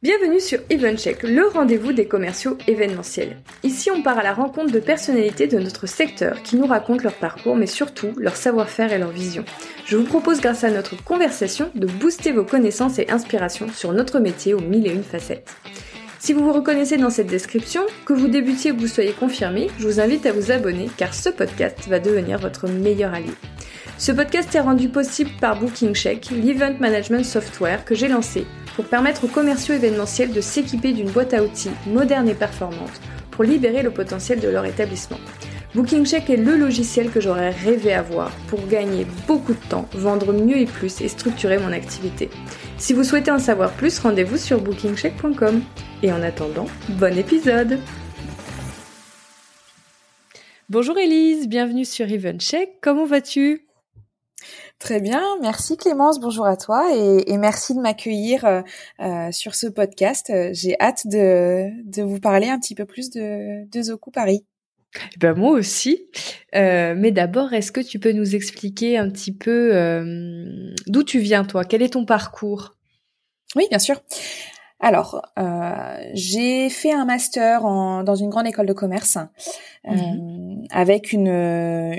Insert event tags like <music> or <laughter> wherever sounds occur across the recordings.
Bienvenue sur EventCheck, le rendez-vous des commerciaux événementiels. Ici, on part à la rencontre de personnalités de notre secteur qui nous racontent leur parcours, mais surtout leur savoir-faire et leur vision. Je vous propose, grâce à notre conversation, de booster vos connaissances et inspirations sur notre métier aux mille et une facettes. Si vous vous reconnaissez dans cette description, que vous débutiez ou que vous soyez confirmé, je vous invite à vous abonner car ce podcast va devenir votre meilleur allié. Ce podcast est rendu possible par BookingCheck, l'event management software que j'ai lancé pour permettre aux commerciaux événementiels de s'équiper d'une boîte à outils moderne et performante pour libérer le potentiel de leur établissement. BookingCheck est le logiciel que j'aurais rêvé avoir pour gagner beaucoup de temps, vendre mieux et plus et structurer mon activité. Si vous souhaitez en savoir plus, rendez-vous sur bookingcheck.com. Et en attendant, bon épisode Bonjour Elise, bienvenue sur EventCheck, comment vas-tu? Très bien, merci Clémence, bonjour à toi et, merci de m'accueillir euh, euh, sur ce podcast. J'ai hâte de, de, vous parler un petit peu plus de, de Zoku Paris. Eh ben moi aussi. Euh, mais d'abord, est-ce que tu peux nous expliquer un petit peu d'où tu viens toi? Quel est ton parcours? Oui, bien sûr. Alors, euh, j'ai fait un master en, dans une grande école de commerce euh, mhm. avec une,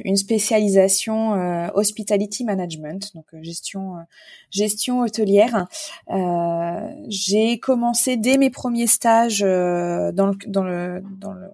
une spécialisation euh, hospitality management, donc euh, gestion gestion hôtelière. j'ai commencé dès mes premiers stages dans le, dans le, dans le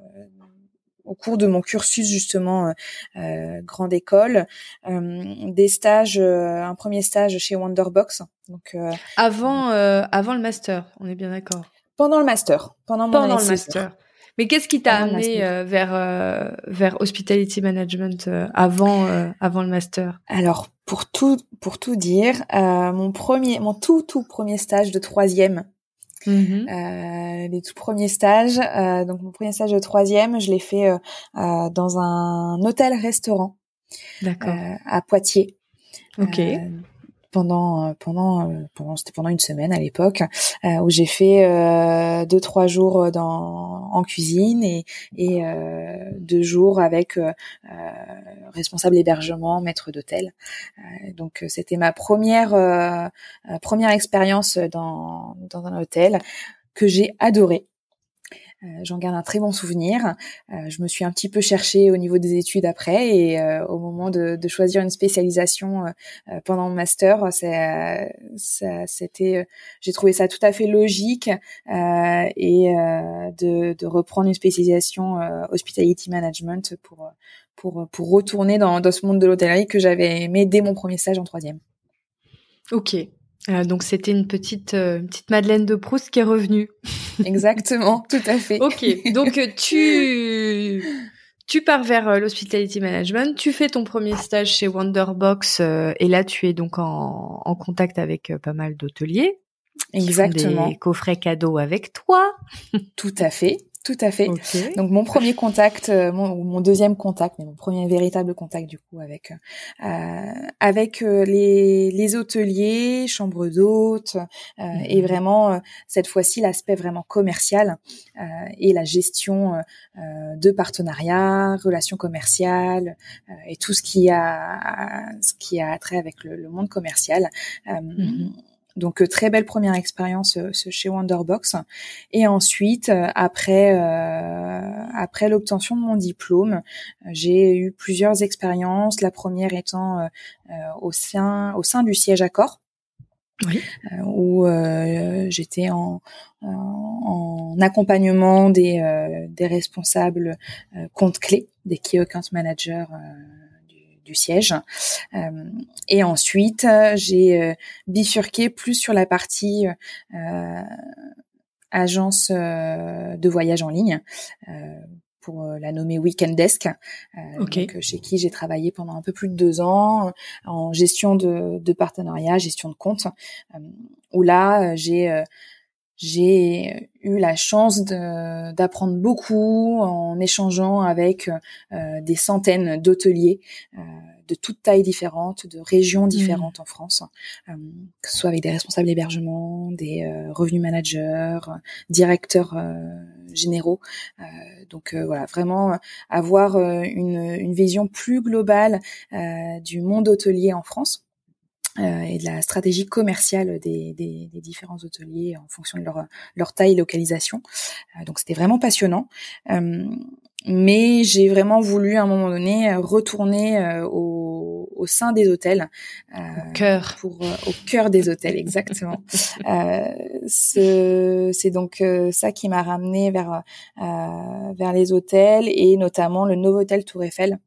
au cours de mon cursus justement euh, grande école, euh, des stages, euh, un premier stage chez Wonderbox. Donc avant avant le master, on est bien d'accord. Pendant le master, pendant mon pendant le master. Mais qu'est-ce qui t'a amené vers vers hospitality management avant avant le master? Alors pour tout pour tout dire, mon premier mon tout tout premier stage de troisième Mmh euh, les tout premiers stages, euh, donc mon premier stage de troisième, je l'ai fait euh, euh dans un hôtel-restaurant à Poitiers. Ok pendant pendant pendant c'était pendant une semaine à l'époque euh, où j'ai fait euh, deux trois jours dans en cuisine et et euh, deux jours avec responsable hébergement maître d'hôtel. Donc c'était ma première première expérience dans dans un hôtel que j'ai adoré. euh, j'en garde un très bon souvenir. Euh, je me suis un petit peu cherchée au niveau des études après et euh, au moment de, de, choisir une spécialisation pendant mon master, c'était, j'ai trouvé ça tout à fait logique et de, de, reprendre une spécialisation hospitality management pour pour pour retourner dans, dans ce monde de l'hôtellerie que j'avais aimé dès mon premier stage en troisième. Ok, euh, donc c'était une petite euh, petite Madeleine de Proust qui est revenue. <laughs> Exactement, tout à fait. ok, donc euh, tu tu pars vers l'hospitality management, tu fais ton premier stage chez Wonderbox et là tu es donc en, en contact avec pas mal d'hôteliers. Exactement. des coffrets cadeaux avec toi. Tout à fait. Tout à fait. Donc mon premier contact, euh, mon, mon, deuxième contact, mais mon premier véritable contact du coup avec euh, avec euh, les, les hôteliers, chambres d'hôtes et mhm. vraiment cette fois-ci l'aspect vraiment commercial et la gestion de partenariats, relations commerciales et tout ce qui a ce qui a trait avec le, le monde commercial. Mhm. Donc euh, très belle première expérience euh, chez Wonderbox. Et ensuite, euh, après après l'obtention de mon diplôme, j'ai eu plusieurs expériences. La première étant au sein au sein du siège Accor. Oui. où j'étais en, en, accompagnement des, des responsables compte clés, des key account managers du siège. Euh, et ensuite, j'ai euh, bifurqué plus sur la partie euh, agence de voyage en ligne pour la nommer Weekend Desk, chez qui j'ai travaillé pendant un peu plus de deux ans en gestion de, de partenariat, gestion de compte, où là j'ai j'ai eu la chance d'apprendre beaucoup en échangeant avec euh, des centaines d'hôteliers euh, de toutes tailles différentes, de régions différentes mmh. en France, euh, que ce soit avec des responsables d'hébergement, des revenus managers, directeurs généraux. donc voilà, vraiment avoir une, une, vision plus globale du monde hôtelier en France euh, et de la stratégie commerciale des, des, des, différents hôteliers en fonction de leur, leur taille et localisation. Euh, donc c'était vraiment passionnant. Euh, mais j'ai vraiment voulu à un moment donné retourner au, au, sein des hôtels, au cœur, pour au cœur des hôtels exactement. <laughs> c'est donc ça qui m'a ramené vers vers les hôtels et notamment le Novotel Tour Eiffel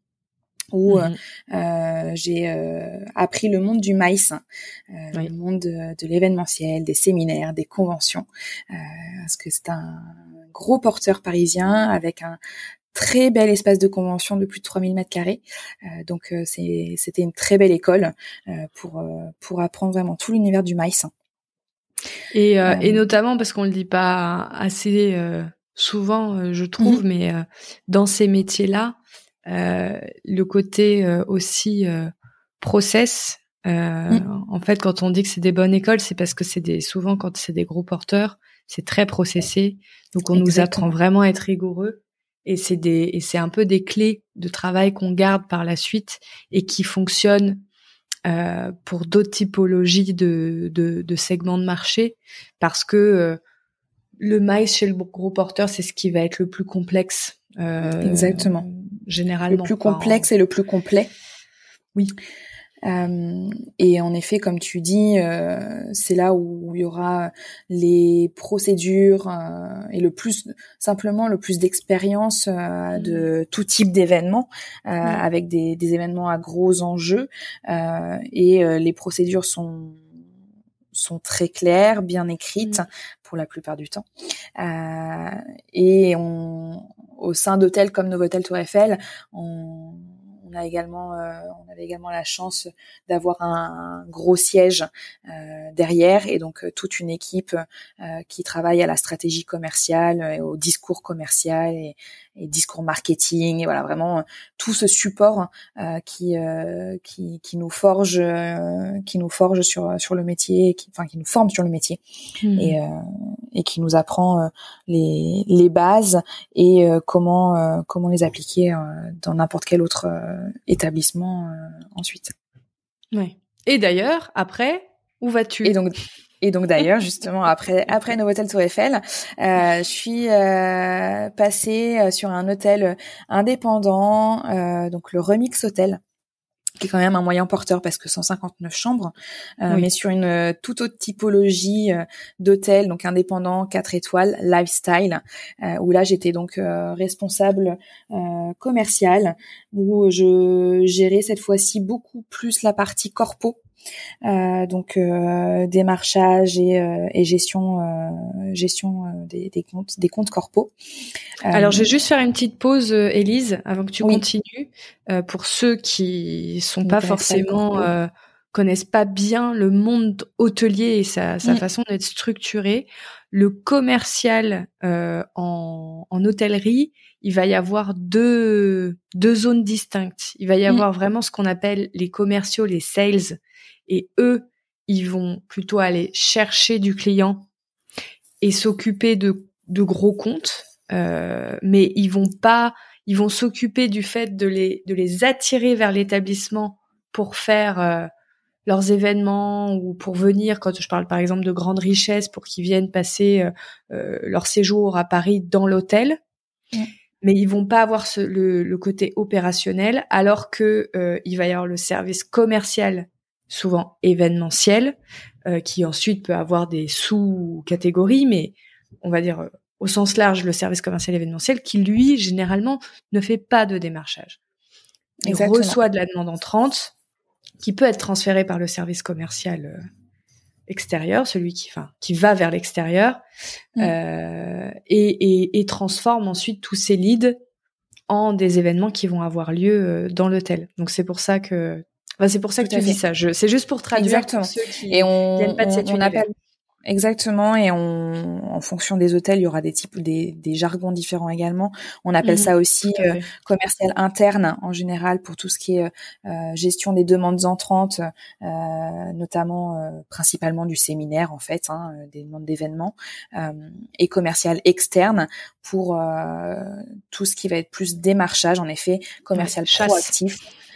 où euh, mmh euh, j'ai euh, appris le monde du maïs, hein. le monde de, l'événementiel, des séminaires, des conventions, parce que c'est un gros porteur parisien avec un très bel espace de convention de plus de 3000 mètres carrés. donc c'était une très belle école pour pour apprendre vraiment tout l'univers du maïs. Et, et notamment parce qu'on le dit pas assez souvent, je trouve, mmh mais dans ces métiers-là, euh, le côté euh, aussi euh, process. Mm. En fait, quand on dit que c'est des bonnes écoles, c'est parce que c'est des souvent quand c'est des gros porteurs, c'est très processé. Donc on nous apprend vraiment à être rigoureux et c'est des et c'est un peu des clés de travail qu'on garde par la suite et qui fonctionnent euh, pour d'autres typologies de, de, de, segments de marché parce que le maïs chez le gros porteur c'est ce qui va être le plus complexe euh, Exactement. Généralement. Le plus complexe et le plus complet. Oui. Euh, et en effet, comme tu dis, euh, c'est là où il y aura les procédures euh, et le plus simplement le plus d'expérience euh, de mm. tout type d'événements, euh, avec des, des, événements à gros enjeux. et les procédures sont sont très claires, bien écrites mm. pour la plupart du temps. et on, au sein d'hôtels comme Novotel Tour Eiffel, on, on a également, euh, on avait également la chance d'avoir un, gros siège euh, derrière et donc euh, toute une équipe qui travaille à la stratégie commerciale, et au discours commercial et, et discours marketing et voilà vraiment tout ce support qui, qui, qui nous forge, qui nous forge sur sur le métier, qui, enfin qui nous forme sur le métier mmh. et et qui nous apprend les les bases et comment comment les appliquer dans n'importe quel autre euh, établissement euh, ensuite. Ouais. Et d'ailleurs, après, où vas-tu? Et donc, et donc d'ailleurs, justement, après après Novotel Tour Eiffel, euh, je suis euh, passée sur un hôtel indépendant, euh, donc le Remix Hotel, qui est quand même un moyen porteur parce que 159 chambres, euh, mais sur une euh, toute autre typologie euh, d'hôtel, donc indépendant, 4 étoiles, lifestyle, où là j'étais donc responsable commercial, où je gérais cette fois-ci beaucoup plus la partie corpo euh, donc euh, démarchage et, euh, et gestion gestion des, des, comptes des comptes corpo. Alors je vais juste faire une petite pause, Élise, avant que tu continues. pour ceux qui sont pas forcément connaissent pas bien le monde hôtelier et sa, sa façon d'être structuré, le commercial en, en hôtellerie, il va y avoir deux, deux zones distinctes. Il va y avoir vraiment ce qu'on appelle les commerciaux, les sales, et eux, ils vont plutôt aller chercher du client et s'occuper de, de gros comptes, euh, mais ils vont pas, ils vont s'occuper du fait de les, de les attirer vers l'établissement pour faire euh, leurs événements ou pour venir, quand je parle par exemple de grandes richesses, pour qu'ils viennent passer euh, euh leur séjour à Paris dans l'hôtel. Mais ils vont pas avoir ce, le, le, côté opérationnel, alors que euh, il va y avoir le service commercial souvent événementiel, euh, qui ensuite peut avoir des sous-catégories, mais on va dire euh, au sens large le service commercial événementiel, qui lui généralement ne fait pas de démarchage. Il reçoit de la demande entrante, qui peut être transférée par le service commercial euh, extérieur, celui qui, enfin, qui va vers l'extérieur, mm. euh, et, et, et, transforme ensuite tous ces leads en des événements qui vont avoir lieu dans l'hôtel. Donc c'est pour ça que c'est pour ça que tu dis ça. C'est juste pour traduire Exactement. ceux qui et on, pas de cette on appelle Exactement, et on, en fonction des hôtels, il y aura des types, des, des jargons différents également. On appelle mhm. ça aussi euh, commercial interne en général pour tout ce qui est euh, gestion des demandes entrantes, euh, notamment euh, principalement du séminaire en fait, hein, des demandes d'événements, et commercial externe pour tout ce qui va être plus démarchage, en effet, commercial proactif Chasse,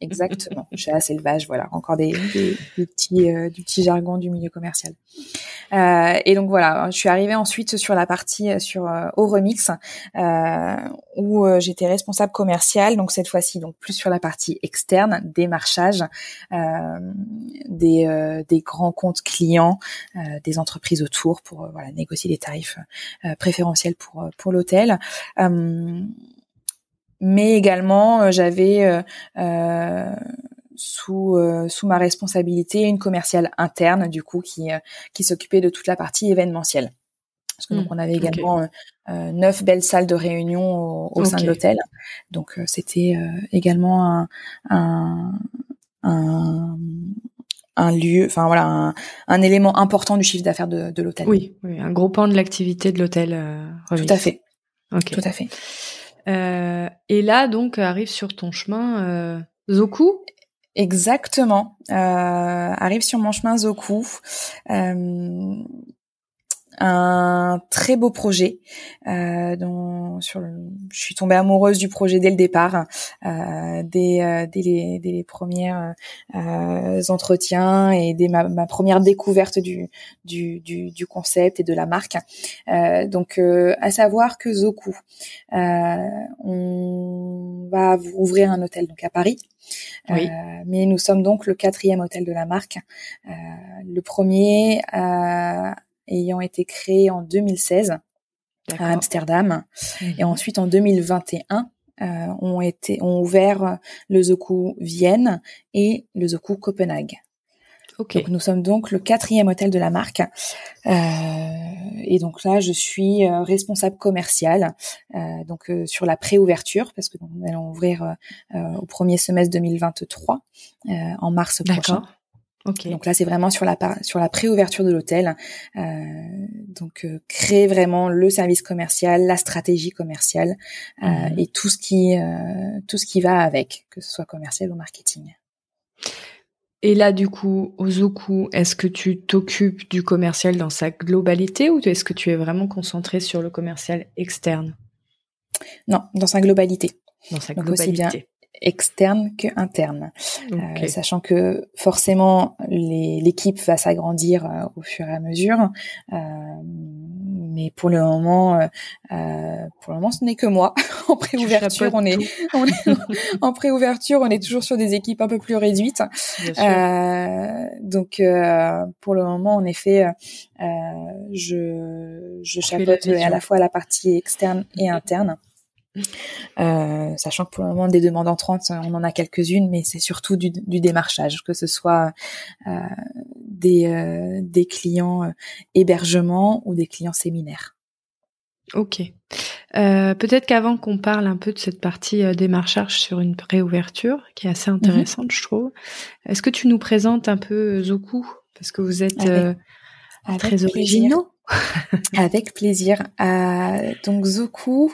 exactement. Chasse, élevage, voilà, encore des, des, petits, euh, du petit jargon du milieu commercial. Euh, et donc voilà, je suis arrivée ensuite sur la partie euh, sur euh, au remix euh, où j'étais responsable commercial. Donc cette fois-ci, donc plus sur la partie externe, démarchage, des, des grands comptes clients, des entreprises autour pour voilà négocier des tarifs préférentiels pour pour l'hôtel mais également euh, j'avais euh, euh, sous sous ma responsabilité une commerciale interne du coup qui qui s'occupait de toute la partie événementielle. Parce que donc mmh, on avait également neuf belles salles de réunion au, sein de l'hôtel, donc c'était également un, un, un un lieu, enfin voilà, un, un, élément important du chiffre d'affaires de, de l'hôtel. Oui, oui, un gros pan de l'activité de l'hôtel. Tout à fait. Ok. Tout à fait. Euh, et là, donc, arrive sur ton chemin euh, Zoku Exactement. Euh, arrive sur mon chemin Zoku. Euh, un très beau projet euh, dont sur je suis tombée amoureuse du projet dès le départ euh, dès, euh, dès, les, dès les premières euh, entretiens et dès ma, ma première découverte du, du, du, du, concept et de la marque. Euh, donc euh, à savoir que Zoku on va ouvrir un hôtel donc à Paris. Oui. mais nous sommes donc le quatrième hôtel de la marque. Le premier ayant été créé en 2016 à Amsterdam. Et mhm. ensuite, en 2021, euh, ont été ont ouvert le Zoku Vienne et le Zoku Copenhague. Okay. Donc nous sommes donc le quatrième hôtel de la marque. Euh, et donc là, je suis euh, responsable commercial euh, donc sur la préouverture parce que nous allons ouvrir au premier semestre 2023 en mars prochain. Donc là, c'est vraiment sur la sur la préouverture de l'hôtel. Euh, donc euh, créer vraiment le service commercial, la stratégie commerciale euh, mhm. et tout ce qui euh, tout ce qui va avec, que ce soit commercial ou marketing. Et là, du coup, au Zoku, est-ce que tu t'occupes du commercial dans sa globalité ou est-ce que tu es vraiment concentré sur le commercial externe? Non, dans sa globalité. Dans sa globalité externe que interne, euh, sachant que forcément l'équipe va s'agrandir euh, au fur et à mesure. Euh, mais pour le moment, pour le moment, ce n'est que moi. <laughs> en préouverture, on est, on est <laughs> en préouverture, on est toujours sur des équipes un peu plus réduites. donc, pour le moment, en effet, je, je chapeaute à la fois la partie externe et interne. Euh, sachant que pour le moment des demandes entrantes, on en a quelques-unes, mais c'est surtout du, démarchage, que ce soit euh, des, euh, des clients hébergement ou des clients séminaires. Ok. Peut-être qu'avant qu'on parle un peu de cette partie démarchage sur une réouverture, qui est assez mhm. intéressante, je trouve, est-ce que tu nous présentes un peu Zoku? Parce que vous êtes très originaux. <laughs> Avec plaisir. Euh, donc Zoku,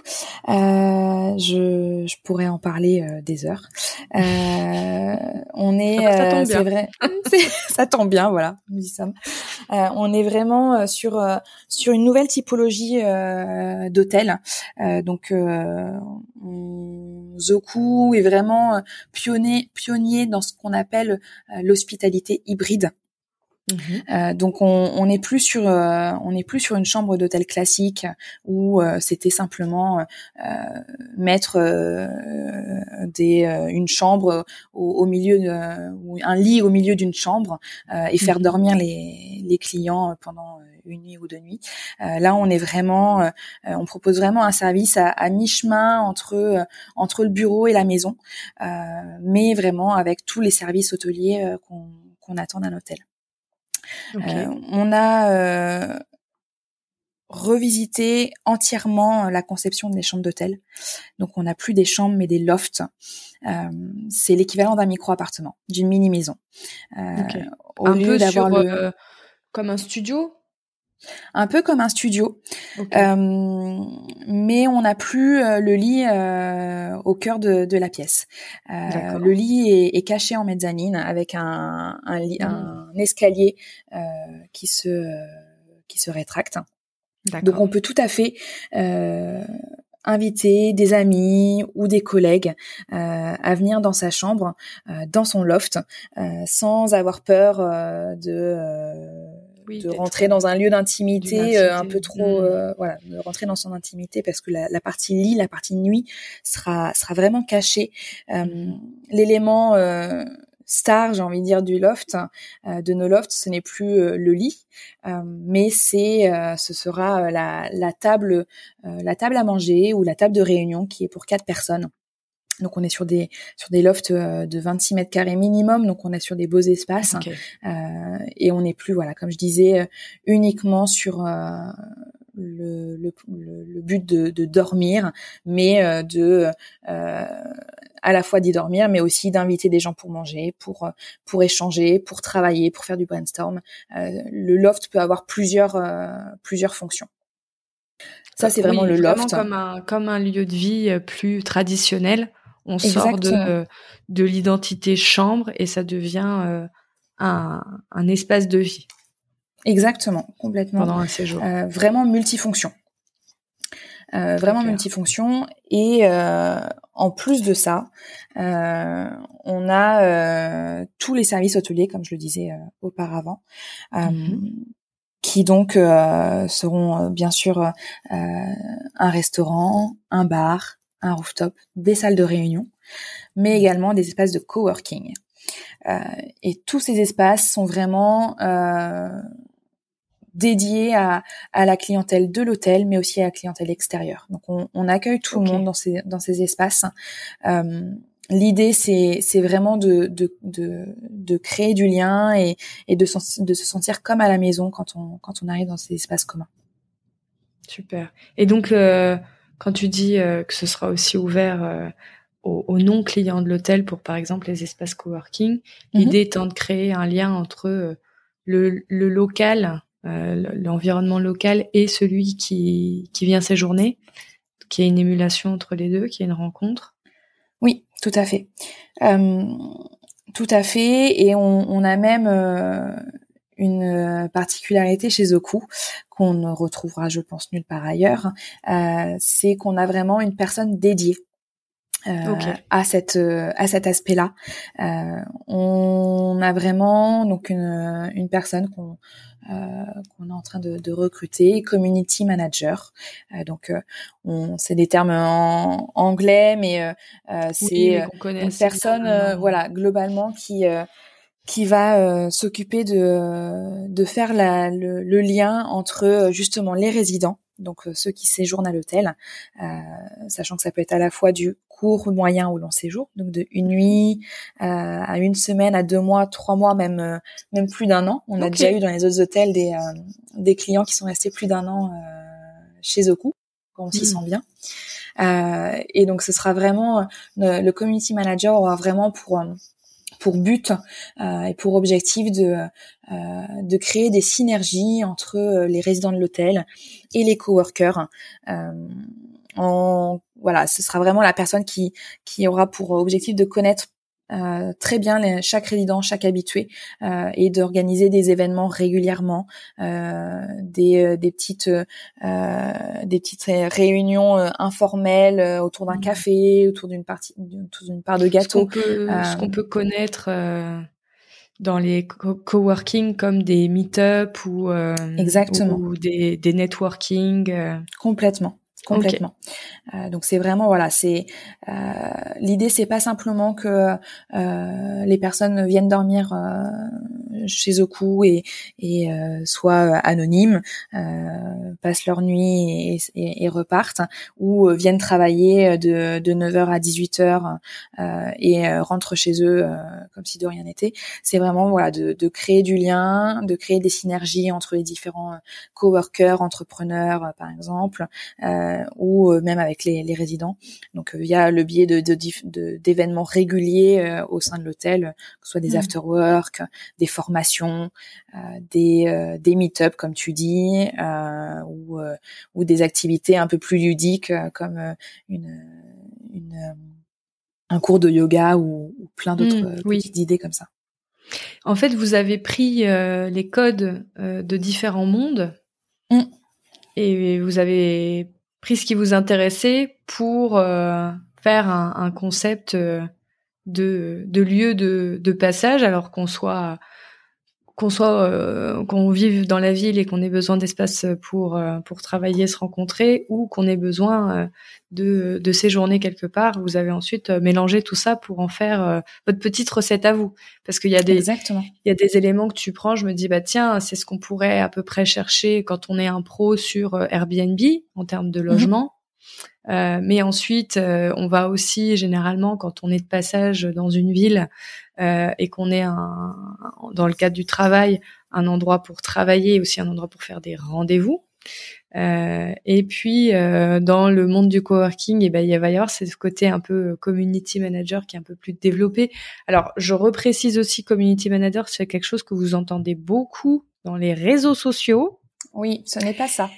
euh, je, je, pourrais en parler euh, des heures. Euh, <laughs> on est, euh, c'est vrai, <laughs> ça tombe bien, voilà, nous y sommes. on est vraiment sur sur une nouvelle typologie d'hôtel. donc Zoku est vraiment pionnier pionnier dans ce qu'on appelle l'hospitalité hybride. Mhm. Euh, donc on n'est plus sur euh, on n'est plus sur une chambre d'hôtel classique où euh, c'était simplement mettre des une chambre au, milieu de, ou un lit au milieu d'une chambre et faire mhm. dormir les, les clients pendant une nuit ou deux nuits. là, on est vraiment, on propose vraiment un service à, à mi-chemin entre entre le bureau et la maison, mais vraiment avec tous les services hôteliers qu'on qu'on attend d'un hôtel. Euh, on a euh, revisité entièrement euh, la conception des chambres d'hôtel. Donc on n'a plus des chambres mais des lofts. c'est l'équivalent d'un micro-appartement, d'une mini-maison. Un lieu peu d'avoir le... comme un studio? Un peu comme un studio, euh, mais on n'a plus euh, le lit euh, au cœur de, de la pièce. Euh, le lit est, est, caché en mezzanine avec un, un, hmm. un escalier qui se qui se rétracte. Donc on peut tout à fait inviter des amis ou des collègues à venir dans sa chambre, dans son loft, sans avoir peur de de rentrer dans un lieu d'intimité euh, un peu trop, mm. euh, voilà, de rentrer dans son intimité parce que la, la, partie lit, la partie nuit sera sera vraiment cachée. Euh, mm. L'élément star, j'ai envie de dire, du loft, de nos lofts, ce n'est plus le lit, mais c'est, ce sera la, la table, la table à manger ou la table de réunion qui est pour quatre personnes. Donc on est sur des sur des lofts euh, de 26 mètres carrés minimum, donc on est sur des beaux espaces euh, et on n'est plus voilà comme je disais euh, uniquement sur le, le, le, but de, de, dormir, mais de à la fois d'y dormir, mais aussi d'inviter des gens pour manger, pour pour échanger, pour travailler, pour faire du brainstorm. le loft peut avoir plusieurs plusieurs fonctions. Ça, c'est vraiment le loft. comme un, comme un lieu de vie plus traditionnel on sort de, de l'identité chambre et ça devient euh, un, un, espace de vie. Exactement, complètement. Pendant un séjour. Euh, vraiment multifonction. Euh, vraiment multifonction et euh, en plus de ça, euh, on a tous les services hôteliers, comme je le disais auparavant, mm-hmm. qui donc seront bien sûr un restaurant, un bar, un rooftop, des salles de réunion, mais également des espaces de coworking. Euh, et tous ces espaces sont vraiment euh, dédiés à, à, la clientèle de l'hôtel, mais aussi à la clientèle extérieure. Donc on, on accueille tout le monde dans ces, dans ces espaces. Euh, L'idée, c'est, c'est vraiment de, de, de, de, créer du lien et, et de, de se sentir comme à la maison quand on, quand on arrive dans ces espaces communs. Super. Et donc, quand tu dis euh, que ce sera aussi ouvert euh, aux, non-clients de l'hôtel pour, par exemple, les espaces coworking, mhm. l'idée étant de créer un lien entre euh, le, local, l'environnement local et celui qui, qui vient séjourner, qu'il y ait une émulation entre les deux, qu'il y ait une rencontre. Oui, tout à fait. tout à fait. Et on, on a même une euh, particularité chez Zoku qu'on ne retrouvera, je pense, nulle part ailleurs, euh, c'est qu'on a vraiment une personne dédiée euh, à cette à cet aspect-là. on a vraiment donc une, une personne qu'on qu'on est en train de, de, recruter, community manager. donc, on c'est des termes en anglais, mais c'est une personne, voilà, globalement qui qui va euh, s'occuper de, de faire la, le, lien entre euh, justement les résidents, donc euh, ceux qui séjournent à l'hôtel, sachant que ça peut être à la fois du court, moyen ou long séjour, donc de une nuit à une semaine, à deux mois, trois mois, même même plus d'un an. On a déjà eu dans les autres hôtels des des clients qui sont restés plus d'un an chez Zoku, quand on s'y hmm. sent bien. et donc ce sera vraiment le community manager aura vraiment pour pour but euh, et pour objectif de euh, de créer des synergies entre euh, les résidents de l'hôtel et les coworkers. en voilà, ce sera vraiment la personne qui qui aura pour objectif de connaître euh, très bien les, chaque résident, chaque habitué, euh, et d'organiser des événements régulièrement, euh, des, des petites des petites réunions informelles autour d'un mmh. café, autour d'une partie, autour d'une part de gâteau. Ce qu'on peut, connaître dans les coworking comme des meet-up ou, Exactement. ou des, des networking. Complètement complètement. Euh, donc c'est vraiment voilà, c'est euh, l'idée c'est pas simplement que euh, les personnes viennent dormir euh, chez Zoku et, et euh, soient anonymes, passent leur nuit et, et, repartent, ou viennent travailler de, de 9h à 18h et rentrent chez eux comme si de rien n'était. C'est vraiment voilà de, de, créer du lien, de créer des synergies entre les différents coworkers, entrepreneurs par exemple. Euh, ou euh, même avec les, les résidents. Donc via euh, le biais de, d'événements réguliers euh, au sein de l'hôtel, que ce soit des mmh. after-work, des formations, des, des meet-up comme tu dis, ou, ou des activités un peu plus ludiques comme une, une un cours de yoga ou, plein d'autres mmh, petites idées comme ça. En fait, vous avez pris les codes de différents mondes mmh. et vous avez entreprises qui vous intéressaient pour faire un, concept de, de lieu de passage, alors qu'on soit qu'on soit euh, qu'on vive dans la ville et qu'on ait besoin d'espace pour euh, pour travailler, se rencontrer, ou qu'on ait besoin euh, de de séjourner quelque part. Vous avez ensuite mélangé tout ça pour en faire votre petite recette à vous, parce qu'il y a des Exactement. il y a des éléments que tu prends. Je me dis bah tiens, c'est ce qu'on pourrait à peu près chercher quand on est un pro sur Airbnb en termes de mhm. logement. Euh, mais ensuite, euh, on va aussi généralement, quand on est de passage dans une ville euh, et qu'on est un, dans le cadre du travail, un endroit pour travailler, aussi un endroit pour faire des rendez-vous. et puis dans le monde du coworking, et eh ben il va y avoir ce côté un peu community manager qui est un peu plus développé. Alors je reprécise aussi community manager, c'est quelque chose que vous entendez beaucoup dans les réseaux sociaux. Oui, ce n'est pas ça.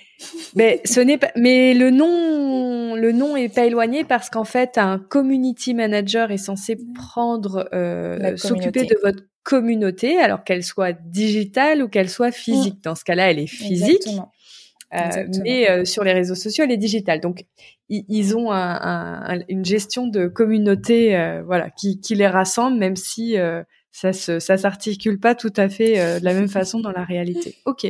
Mais ce n'est pas. Mais le nom, le nom est pas éloigné parce qu'en fait, un community manager est censé prendre, euh, s'occuper de votre communauté, alors qu'elle soit digitale ou qu'elle soit physique. Mm. Dans ce cas-là, elle est physique. Euh, mais euh, sur les réseaux sociaux, elle est digitale. Donc, ils ont un, une gestion de communauté, euh, voilà, qui, qui, les rassemble, même si ça se, ça s'articule pas tout à fait de la même façon dans la réalité. Ok.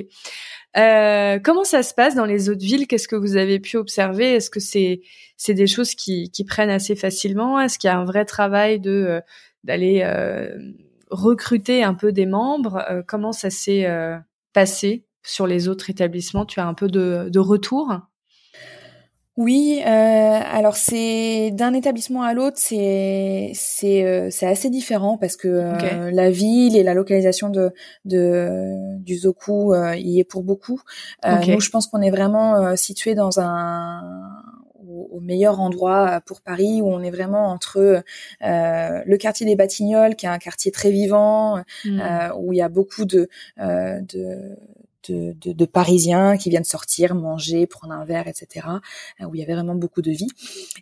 Euh, comment ça se passe dans les autres villes? Qu'est-ce que vous avez pu observer? Est-ce que c'est c'est des choses qui, prennent assez facilement? Est-ce qu'il y a un vrai travail de euh, d'aller euh, recruter un peu des membres? Comment ça s'est passé sur les autres établissements? Tu as un peu de, de retour? Oui, euh, alors c'est d'un établissement à l'autre, c'est c'est euh, c'est assez différent parce que euh, la ville et la localisation de de du Zoku euh, y est pour beaucoup. Nous, je pense qu'on est vraiment situé dans un au, meilleur endroit pour Paris où on est vraiment entre le quartier des Batignolles qui est un quartier très vivant hmm. où il y a beaucoup de de de, de, de, Parisiens qui viennent sortir, manger, prendre un verre, etc. Euh, où il y avait vraiment beaucoup de vie.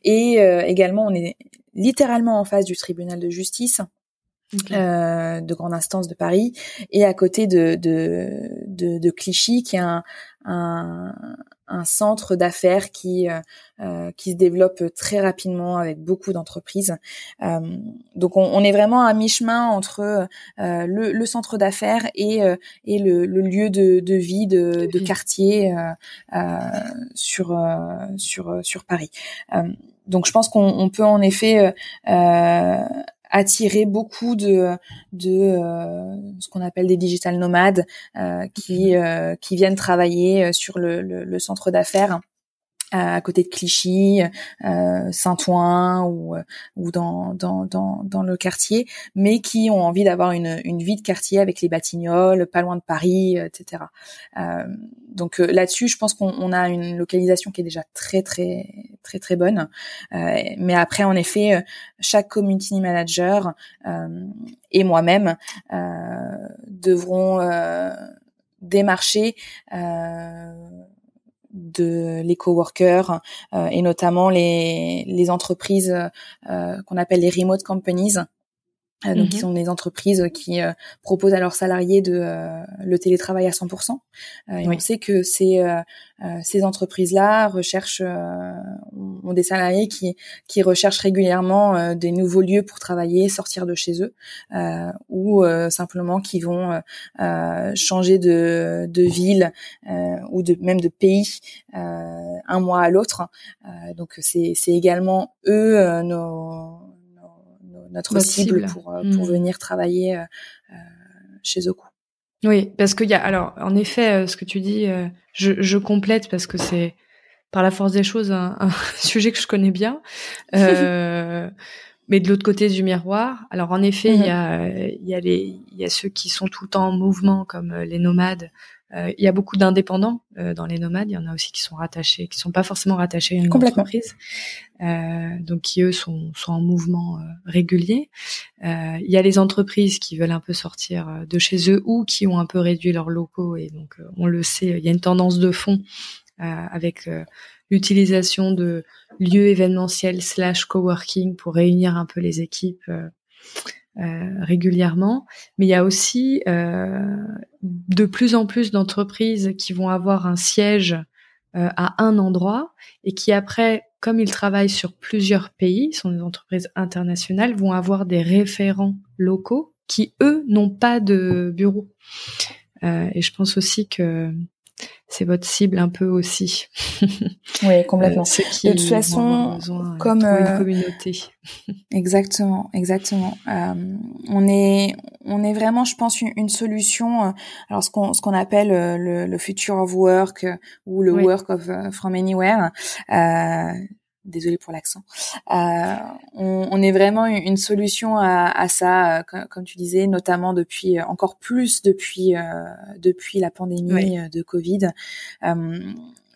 Et euh, également, on est littéralement en face du tribunal de justice. Euh, de grande instance de Paris et à côté de, de, de, de Clichy qui est un, un, un centre d'affaires qui euh, euh, qui se développe très rapidement avec beaucoup d'entreprises. Euh, donc on, on, est vraiment à mi-chemin entre le, le, centre d'affaires et et le, le, lieu de, de vie de, de quartier sur sur sur Paris. donc je pense qu'on peut en effet attirer beaucoup de de euh, ce qu'on appelle des digital nomades euh, qui euh, qui viennent travailler sur le, le, le centre d'affaires à côté de Clichy, euh, Saint-Ouen ou, ou dans, dans, dans, dans, le quartier, mais qui ont envie d'avoir une, une vie de quartier avec les Batignolles, pas loin de Paris, etc. Euh, donc euh, là-dessus, je pense qu'on a une localisation qui est déjà très très très très bonne. Euh, mais après, en effet, chaque community manager et moi-même devront démarcher de les coworkers euh, et notamment les, les entreprises euh, qu'on appelle les remote companies euh, donc, ils mhm. sont des entreprises qui euh, proposent à leurs salariés de euh, le télétravail à 100%. et on sait que ces ces entreprises-là recherchent ont des salariés qui qui recherchent régulièrement des nouveaux lieux pour travailler, sortir de chez eux, ou simplement qui vont changer de de ville ou de même de pays un mois à l'autre. donc, c'est c'est également eux nos notre, cible, pour, euh, pour hmm. venir travailler euh, euh, chez Zoku. Oui, parce qu'il y a alors en effet ce que tu dis, je, je complète parce que c'est par la force des choses un, un, <laughs> sujet que je connais bien. <laughs> Euh, mais de l'autre côté du miroir, alors en effet, il y a mm-hmm. il y a les il y a ceux qui sont tout le temps en mouvement comme les nomades il y a beaucoup d'indépendants euh, dans les nomades. Il y en a aussi qui sont rattachés, qui sont pas forcément rattachés à une entreprise, euh, donc qui eux sont, sont en mouvement euh, régulier. il y a les entreprises qui veulent un peu sortir de chez eux ou qui ont un peu réduit leurs locaux et donc on le sait, il y a une tendance de fond avec l'utilisation de lieux événementiels slash coworking pour réunir un peu les équipes. Euh, régulièrement, mais il y a aussi euh, de plus en plus d'entreprises qui vont avoir un siège à un endroit et qui après, comme ils travaillent sur plusieurs pays, sont des entreprises internationales, vont avoir des référents locaux qui eux n'ont pas de bureau. et je pense aussi que c'est votre cible un peu aussi. <laughs> oui, complètement. Euh, de toute façon, comme euh, communauté. <laughs> exactement, exactement. Euh, on est, on est vraiment, je pense, une, solution. Euh, alors ce qu'on, ce qu'on appelle le, le, future of work ou le work of from anywhere désolé pour l'accent. Euh, on, on, est vraiment une solution à, à ça, euh, comme, tu disais, notamment depuis euh, encore plus depuis euh, depuis la pandémie de Covid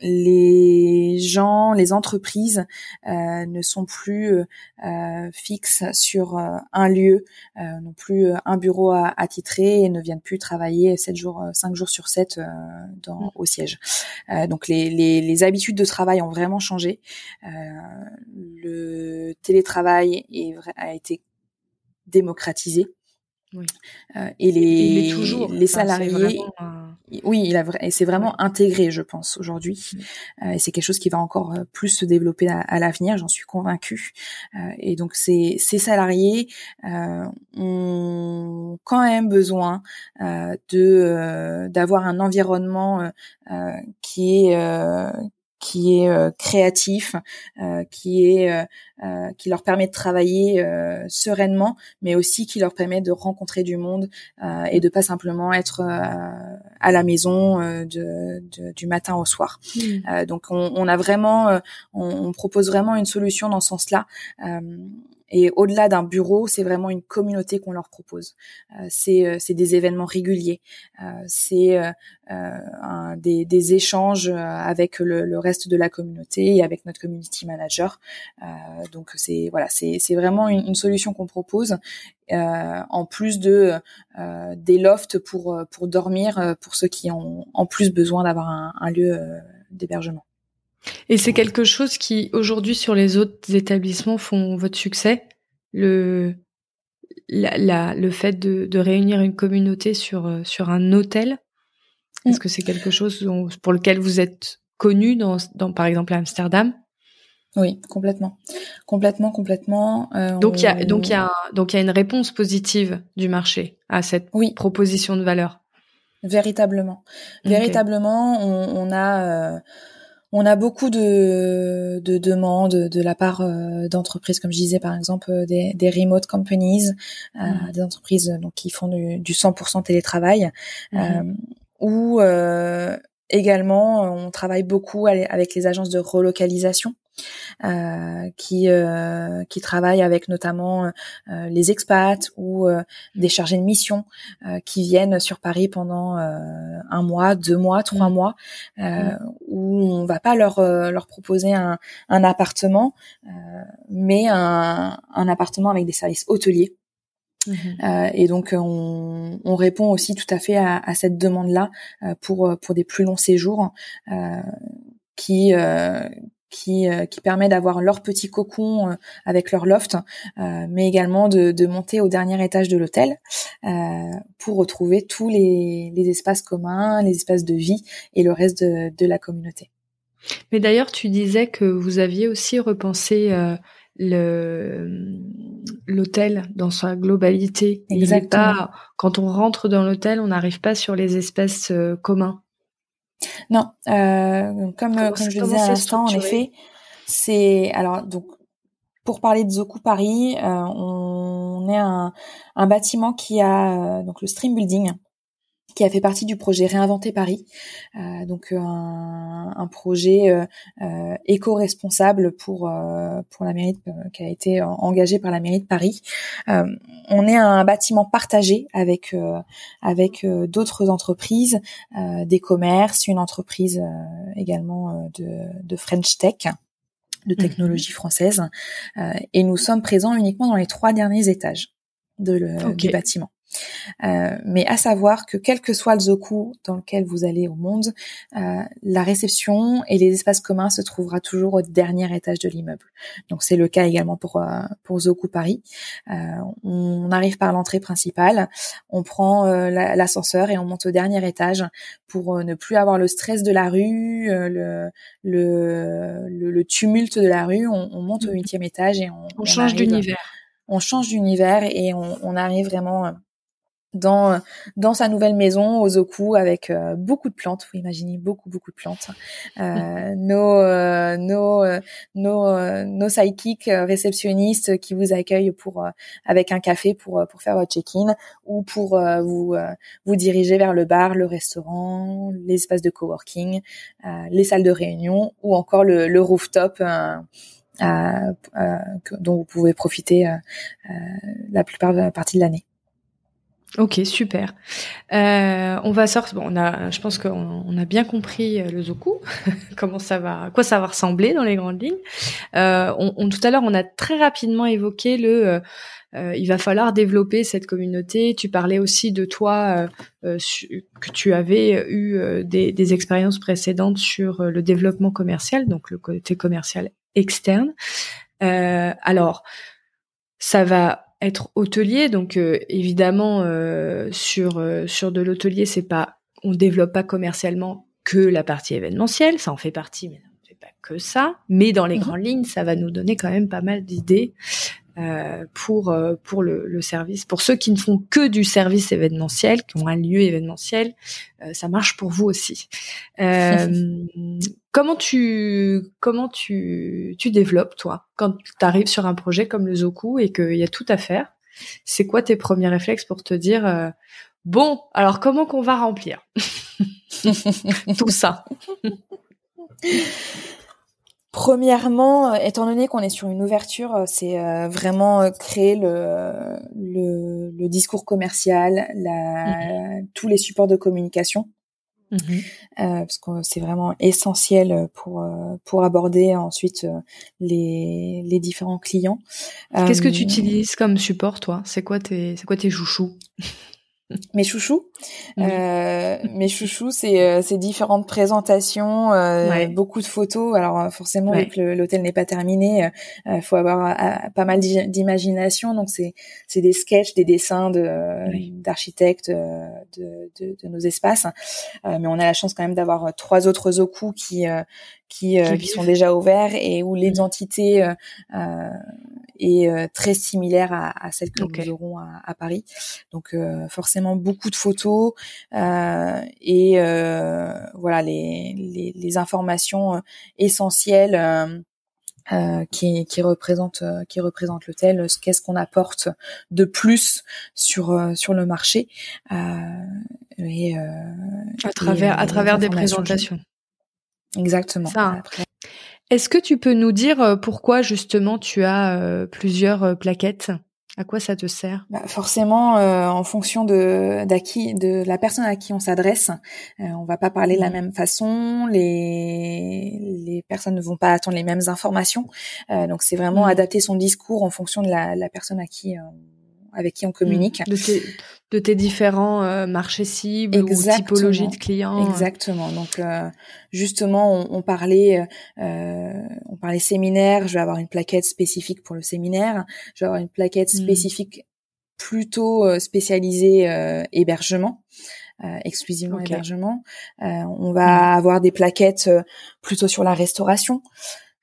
les gens, les entreprises euh, ne sont plus euh, fixes sur euh, un lieu, non plus un bureau à, attitré et ne viennent plus travailler 7 jours, 5 jours sur 7 dans, mmh. au siège. donc les, les, les, habitudes de travail ont vraiment changé. le télétravail est, a été démocratisé. Oui. et les, toujours. les salariés, oui, il a et c'est vraiment intégré, je pense, aujourd'hui. Euh, et c'est quelque chose qui va encore euh, plus se développer à, l'avenir, j'en suis convaincue. Euh, et donc ces, ces salariés ont quand même besoin de d'avoir un environnement qui est qui est euh, créatif, euh, qui est euh, qui leur permet de travailler sereinement, mais aussi qui leur permet de rencontrer du monde et de pas simplement être à la maison de, du matin au soir. Mmh. donc on, on, a vraiment, on, on, propose vraiment une solution dans ce sens-là. Et au-delà d'un bureau, c'est vraiment une communauté qu'on leur propose. Euh, c'est, euh, des événements réguliers, euh, c'est un, des, des, échanges avec le, le, reste de la communauté et avec notre community manager. donc c'est voilà, c'est vraiment une, une solution qu'on propose. en plus de des lofts pour pour dormir pour ceux qui ont en plus besoin d'avoir un, un lieu d'hébergement. Et c'est quelque chose qui, aujourd'hui, sur les autres établissements, font votre succès? Le, la, le fait de, de, réunir une communauté sur, euh, sur un hôtel? Est-ce que c'est quelque chose pour lequel vous êtes connu, dans, dans, par exemple, à Amsterdam? Oui, complètement, complètement, complètement. Euh, donc il y a donc il y a donc il y a une réponse positive du marché à cette proposition de valeur? Véritablement, véritablement, on, on a euh, on a beaucoup de, de demandes de la part euh, d'entreprises, comme je disais par exemple euh, des, des remote companies, euh, mmh. des entreprises donc qui font du, du 100% télétravail, mmh. ou également on travaille beaucoup avec les agences de relocalisation. Euh, qui euh, qui travaillent avec notamment euh, les expats ou des chargés de mission qui viennent sur Paris pendant un mois, deux mois, trois mmh. mois, mmh. où on va pas leur leur proposer un, un appartement, mais un, un appartement avec des services hôteliers. Mmh. Euh, et donc on, on, répond aussi tout à fait à, à cette demande-là euh, pour pour des plus longs séjours euh, qui qui, euh, qui permet d'avoir leur petit cocon euh, avec leur loft, euh, mais également de, de, monter au dernier étage de l'hôtel pour retrouver tous les, les, espaces communs, les espaces de vie et le reste de, de la communauté. Mais d'ailleurs, tu disais que vous aviez aussi repensé le l'hôtel dans sa globalité. Exactement. quand on rentre dans l'hôtel, on n'arrive pas sur les espaces communs. Non, euh, comme, comme je le disais à l'instant, en effet, c'est alors donc pour parler de Zoku Paris, euh, on est un, un bâtiment qui a euh, donc le Stream Building qui a fait partie du projet Réinventer Paris, euh, donc euh, un, un projet euh, euh éco-responsable pour pour la mairie qui a été engagé par la mairie de Paris. on est un bâtiment partagé avec avec d'autres entreprises, des commerces, une entreprise également de, de French Tech de mhm. technologie française, et nous sommes présents uniquement dans les trois derniers étages de le, du bâtiment. Euh, mais à savoir que quel que soit le zoku dans lequel vous allez au monde, euh, la réception et les espaces communs se trouvera toujours au dernier étage de l'immeuble. Donc c'est le cas également pour euh, pour Zoku Paris. on arrive par l'entrée principale, on prend l'ascenseur et on monte au dernier étage pour ne plus avoir le stress de la rue, le, le, le, tumulte de la rue. On, monte au mmh. huitième étage et on, on change d'univers on change d'univers et on, on, arrive vraiment dans dans sa nouvelle maison aux Oku avec euh, beaucoup de plantes. Vous imaginez beaucoup beaucoup de plantes. <laughs> Euh, nos euh, nos euh, nos nos psychiques réceptionnistes qui vous accueillent pour avec un café pour pour faire votre check-in ou pour vous vous diriger vers le bar, le restaurant, les espaces de coworking, les salles de réunion ou encore le, le rooftop. dont vous pouvez profiter la plupart de la partie de l'année. Ok, super. Euh, on va sortir. Bon, on a, je pense qu'on on a bien compris euh, le zoku, <laughs> comment ça va, quoi ça va ressembler dans les grandes lignes. Euh, on, tout à l'heure, on a très rapidement évoqué le. Euh, euh, il va falloir développer cette communauté. Tu parlais aussi de toi que tu avais eu des, des, expériences précédentes sur le développement commercial, donc le côté commercial externe. alors, ça va être hôtelier. Donc euh, évidemment euh, sur euh, sur de l'hôtelier, c'est pas on développe pas commercialement que la partie événementielle, ça en fait partie, mais on fait pas que ça. Mais dans les mhm. grandes lignes, ça va nous donner quand même pas mal d'idées euh, pour pour le, le, service. Pour ceux qui ne font que du service événementiel, qui ont un lieu événementiel, ça marche pour vous aussi. <laughs> comment tu comment tu tu développes toi quand tu arrives sur un projet comme le Zoku et qu'il y a tout à faire? C'est quoi tes premiers réflexes pour te dire euh, bon alors comment qu'on va remplir? <laughs> Tout ça <laughs> Premièrement, euh, étant donné qu'on est sur une ouverture, euh, c'est vraiment créer le, le, le, discours commercial, la, mmh tous les supports de communication. Mmh euh, parce que c'est vraiment essentiel pour euh, pour aborder ensuite euh, les les différents clients. Qu'est-ce que tu utilises comme support toi? C'est quoi tes c'est quoi tes chouchous <laughs> mes chouchous. Euh, mes chouchous, c'est euh, ces différentes présentations, euh, beaucoup de photos. Alors forcément, vu que l'hôtel n'est pas terminé, il faut avoir pas mal d'imagination. Donc c'est c'est des sketchs, des dessins de d'architectes de, de, de, nos espaces. mais on a la chance quand même d'avoir trois autres zoku qui qui, qui, sont déjà ouverts et où l'identité est euh, très similaire à, à celle que nous aurons à, à Paris. Donc euh, forcément beaucoup de photos euh, et voilà les, les, les, informations essentielles. Euh, qui, qui représente qui représente l'hôtel qu'est-ce qu'on apporte de plus sur sur le marché et à travers à travers des présentations exactement Ça, est-ce que tu peux nous dire euh, pourquoi justement tu as euh, plusieurs euh, plaquettes? À quoi ça te sert? Bah Forcément, en fonction de de la personne à qui on s'adresse, on va pas parler de la mmh. même façon. Les les personnes ne vont pas attendre les mêmes informations. donc c'est vraiment mmh. adapter son discours en fonction de la, la personne à qui avec qui on communique. De tes, de tes différents euh, marchés cibles ou typologies de clients. Exactement. Donc euh, justement, on, on parlait, euh, on parlait séminaire. Je vais avoir une plaquette spécifique pour le séminaire. Je vais avoir une plaquette hmm. spécifique plutôt spécialisée hébergement. exclusivement hébergement. on va hmm. avoir des plaquettes plutôt sur la restauration.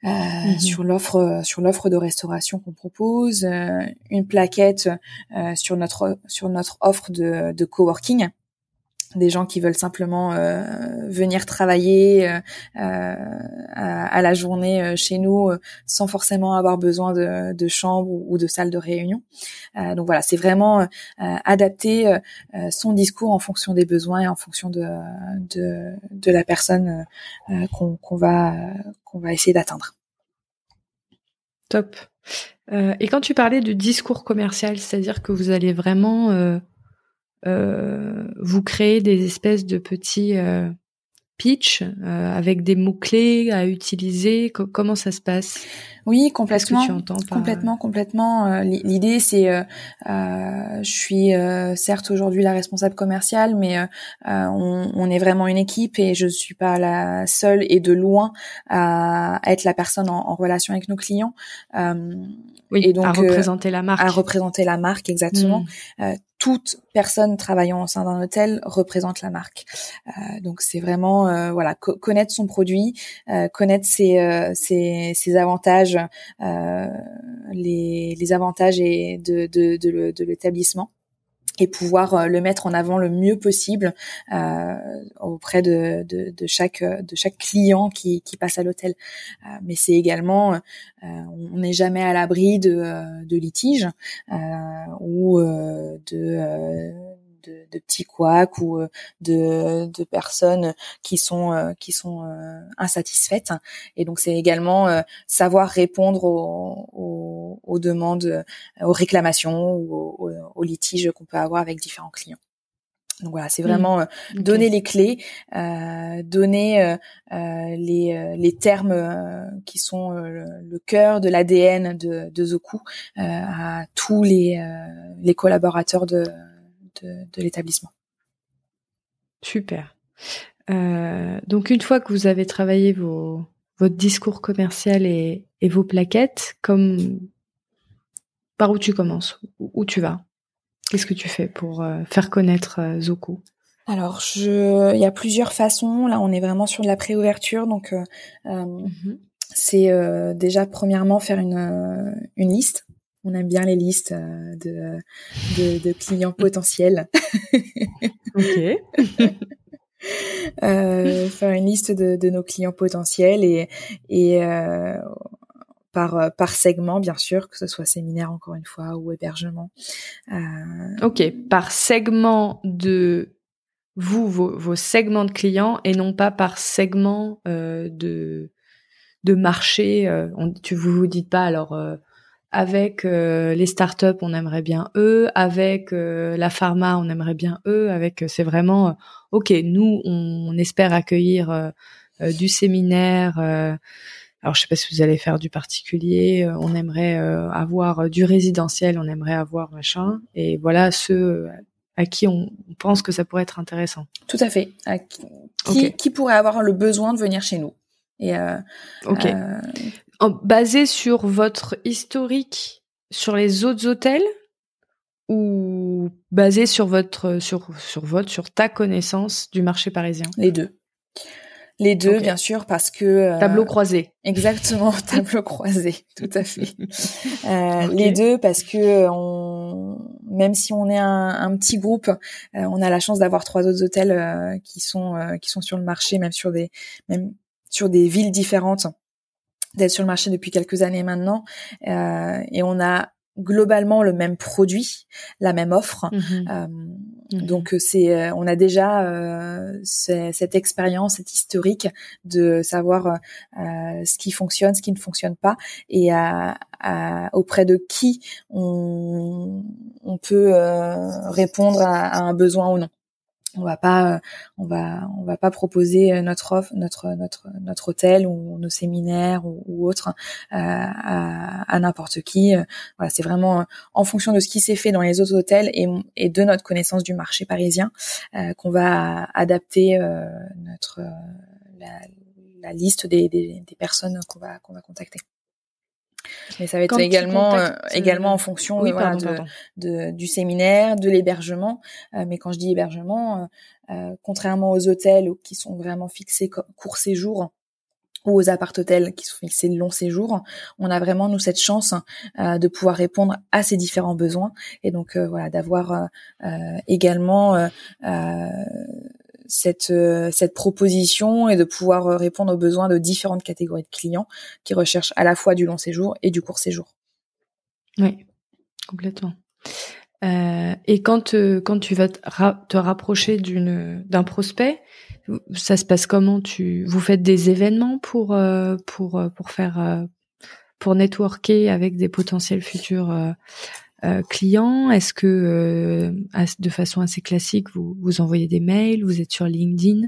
Euh, mhm. sur l'offre sur l'offre de restauration qu'on propose, euh, une plaquette euh, sur notre sur notre offre de, de coworking des gens qui veulent simplement euh, venir travailler euh, à, à, la journée chez nous sans forcément avoir besoin de, de chambre ou, de salle de réunion. Euh, donc voilà, c'est vraiment adapter son discours en fonction des besoins et en fonction de, de, de la personne qu'on va qu'on va essayer d'atteindre. Top. Euh, et quand tu parlais de discours commercial, c'est-à-dire que vous allez vraiment euh, euh, vous créer des espèces de petits pitch avec des mots clés à utiliser. comment ça se passe? Oui, complètement. Tu entends Complètement, complètement. Euh, l'idée, c'est, euh, euh, je suis certes aujourd'hui la responsable commerciale, mais on, on, est vraiment une équipe et je suis pas la seule et de loin à être la personne en, en relation avec nos clients. Oui, et donc à représenter la marque. À représenter la marque, exactement. Mmh toute personne travaillant au sein d'un hôtel représente la marque. Euh, donc c'est vraiment euh, voilà connaître son produit, euh, connaître ses, ses, ses avantages, les, les avantages et de, de, de l'établissement et pouvoir euh, le mettre en avant le mieux possible euh, auprès de, de, de, chaque de chaque client qui, qui passe à l'hôtel. Euh, mais c'est également, euh, on n'est jamais à l'abri de, de litiges ou de de, de petits couacs ou euh, de, de personnes qui sont euh, qui sont euh, insatisfaites. Et donc c'est également savoir répondre aux, aux, demandes, aux réclamations ou aux, litiges qu'on peut avoir avec différents clients. Donc voilà, c'est mmh. vraiment donner les clés, euh, donner euh, les, les termes qui sont le, cœur de l'ADN de, de Zoku à tous les, les collaborateurs de, de, l'établissement. Super. Euh, donc une fois que vous avez travaillé vos, votre discours commercial et, vos plaquettes, comme par où tu commences? Où tu vas? Qu'est-ce que tu fais pour euh, faire connaître euh, Zoku alors, je, il y a plusieurs façons. Là, on est vraiment sur de la préouverture, donc mhm. c'est déjà premièrement faire une, une liste on aime bien les listes euh, de, de, clients potentiels. ok. <laughs> euh, faire une liste de, de, nos clients potentiels et, et euh, par, par segment, bien sûr, que ce soit séminaire encore une fois ou hébergement. Euh... Ok, par segment de vous, vos, vos, segments de clients et non pas par segment euh, de, de marché. Euh, on, tu vous vous dites pas alors euh, avec euh, les startups, on aimerait bien eux. Avec euh, la pharma, on aimerait bien eux. Avec, euh, c'est vraiment, ok, nous, on, espère accueillir du séminaire. alors, je sais pas si vous allez faire du particulier. on aimerait avoir du résidentiel. On aimerait avoir machin. Et voilà ceux à qui on pense que ça pourrait être intéressant. Tout à fait. qui, qui, pourrait avoir le besoin de venir chez nous. Et ok basé sur votre historique sur les autres hôtels ou basé sur votre sur sur votre sur ta connaissance du marché parisien? Les deux. Les deux, bien sûr, parce que euh, tableau croisé. Exactement, <laughs> tableau croisé, tout à fait. Euh, Les deux, parce que on, même si on est un, un petit groupe, euh, on a la chance d'avoir trois autres hôtels euh, qui sont qui sont sur le marché, même sur des même sur des villes différentes d'être sur le marché depuis quelques années maintenant euh, et on a globalement le même produit, la même offre. Mhm. Euh, mhm. Donc c'est, euh, on a déjà euh, cette expérience, cette historique de savoir euh, ce qui fonctionne, ce qui ne fonctionne pas, et à, auprès de qui on, on peut répondre à, à, un besoin ou non on va pas on va on va pas proposer notre offre notre notre notre hôtel ou nos séminaires ou, autre euh, à, n'importe qui. Voilà c'est vraiment en fonction de ce qui s'est fait dans les autres hôtels et, de notre connaissance du marché parisien euh, qu'on va adapter euh, notre la, la, liste des, des, des personnes qu'on va qu'on va contacter mais ça va être également euh, également en fonction de, du séminaire, de l'hébergement. Euh, mais quand je dis hébergement, euh, contrairement aux hôtels qui sont vraiment fixés court séjour ou aux appart-hôtels qui sont fixés long séjour, on a vraiment nous cette chance de pouvoir répondre à ces différents besoins et donc voilà d'avoir également cette euh, cette proposition et de pouvoir euh, répondre aux besoins de différentes catégories de clients qui recherchent à la fois du long séjour et du court séjour. Oui, complètement. Euh, et quand quand tu vas te, rapprocher d'un prospect, ça se passe comment? Tu vous faites des événements pour pour pour faire pour networker avec des potentiels futurs clients Est-ce que euh, de façon assez classique, vous, vous envoyez des mails, vous êtes sur LinkedIn?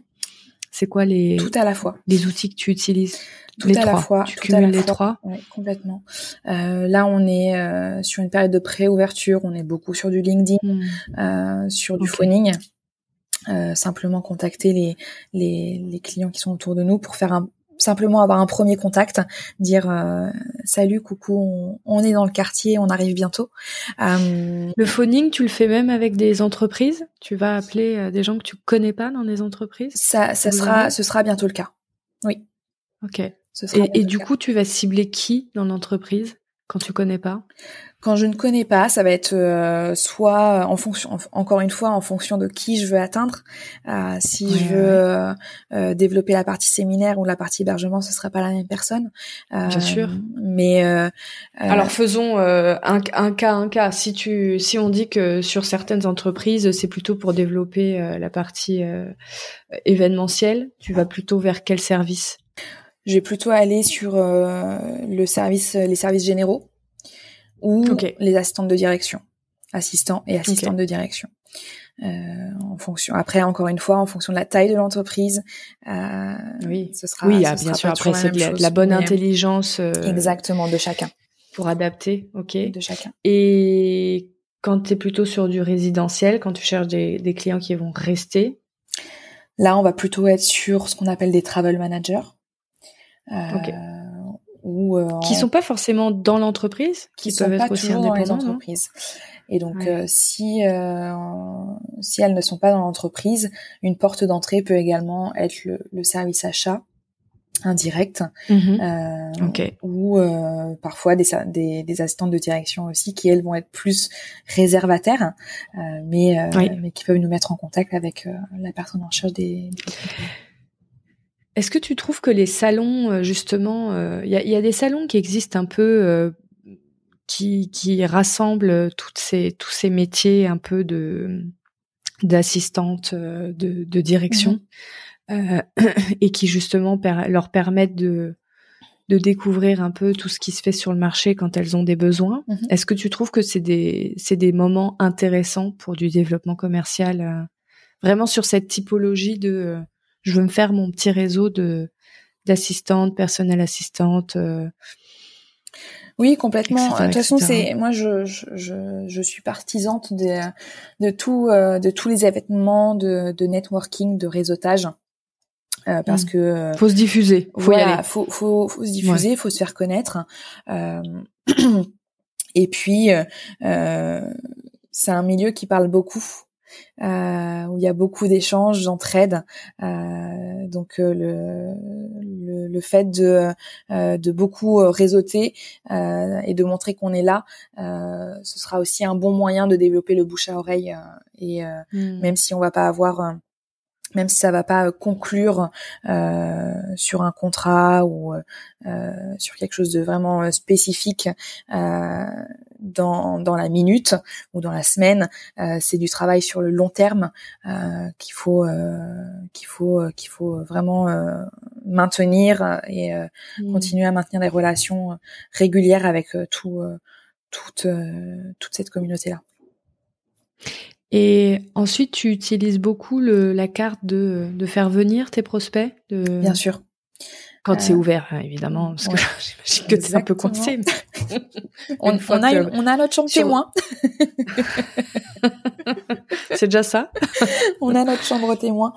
C'est quoi les tout à la fois les outils que tu utilises? Tout à la fois. Tu cumules les trois. Oui, complètement. Euh, là, on est euh, sur une période de pré-ouverture. On est beaucoup sur du LinkedIn, hmm. euh, sur du phoning. Euh, simplement contacter les, les, les clients qui sont autour de nous pour faire un simplement avoir un premier contact, dire euh, salut, coucou, on, est dans le quartier, on arrive bientôt. Euh, le phoning, tu le fais même avec des entreprises? Tu vas appeler euh, des gens que tu connais pas dans des entreprises? Ça, ça sera, ce sera bientôt le cas. Oui. Ok. et, du coup, tu vas cibler qui dans l'entreprise quand tu connais pas? Quand je ne connais pas, ça va être euh, soit en fonction, encore une fois, en fonction de qui je veux atteindre. Euh, si je veux euh, développer la partie séminaire ou la partie hébergement, ce sera pas la même personne. Bien sûr. Mais alors faisons un, un, cas, un cas. Si tu, si on dit que sur certaines entreprises, c'est plutôt pour développer la partie événementielle, tu vas plutôt vers quel service? Je vais plutôt aller sur le service, les services généraux ou les assistantes de direction, assistants et assistantes de direction. Euh, en fonction. Après, encore une fois, en fonction de la taille de l'entreprise, euh, oui, ce sera. Oui, ah, bien sûr. Après, c'est de, la, bonne intelligence. Euh, exactement de chacun. Pour adapter, ok. De chacun. Et quand tu es plutôt sur du résidentiel, quand tu cherches des, des clients qui vont rester, là, on va plutôt être sur ce qu'on appelle des travel managers. Euh, ou euh, qui sont pas forcément dans l'entreprise, qui, peuvent être aussi indépendants. Dans et donc, euh, si euh, si elles ne sont pas dans l'entreprise, une porte d'entrée peut également être le, le service achat indirect, mhm. euh, ou euh, parfois des, des, des, assistantes de direction aussi qui elles vont être plus réservataires, mais mais qui peuvent nous mettre en contact avec la personne en charge des, des est-ce que tu trouves que les salons, euh, justement, il euh, y, a, des salons qui existent un peu, euh, qui, qui rassemblent toutes ces, tous ces métiers un peu de d'assistante de, de, direction mmh <clears throat> et qui justement leur permettent de de découvrir un peu tout ce qui se fait sur le marché quand elles ont des besoins? Mmh Est-ce que tu trouves que c'est des c'est des moments intéressants pour du développement commercial vraiment sur cette typologie de je veux me faire mon petit réseau de d'assistantes, personnel assistantes. Euh, oui, complètement. de toute façon, c'est moi, je, je, je, suis partisante de, de tout, euh, de tous les événements de, de networking, de réseautage. Euh, parce mmh. que faut se diffuser, faut y aller. faut faut faut se diffuser, faut se faire connaître. Euh, <clears throat> et puis euh, c'est un milieu qui parle beaucoup euh, où il y a beaucoup d'échanges, d'entraide. Euh, donc euh, le, le, le, fait de, euh, de beaucoup réseauter et de montrer qu'on est là, ce sera aussi un bon moyen de développer le bouche à oreille. et mmh. même si on va pas avoir même si ça va pas conclure euh, sur un contrat ou euh, sur quelque chose de vraiment spécifique euh, dans, dans la minute ou dans la semaine. Euh, c'est du travail sur le long terme euh, qu'il faut euh, qu'il faut qu'il faut vraiment maintenir et mmh. continuer à maintenir des relations régulières avec tout toute toute cette communauté là. Et ensuite, tu utilises beaucoup le, la carte de, de faire venir tes prospects de... Bien sûr. Quand c'est euh, ouvert, hein, évidemment, parce que <laughs> j'imagine que c'est un peu coincé. <laughs> on, on, a, <laughs> on a notre chambre témoin. c'est déjà ça? on a notre chambre témoin.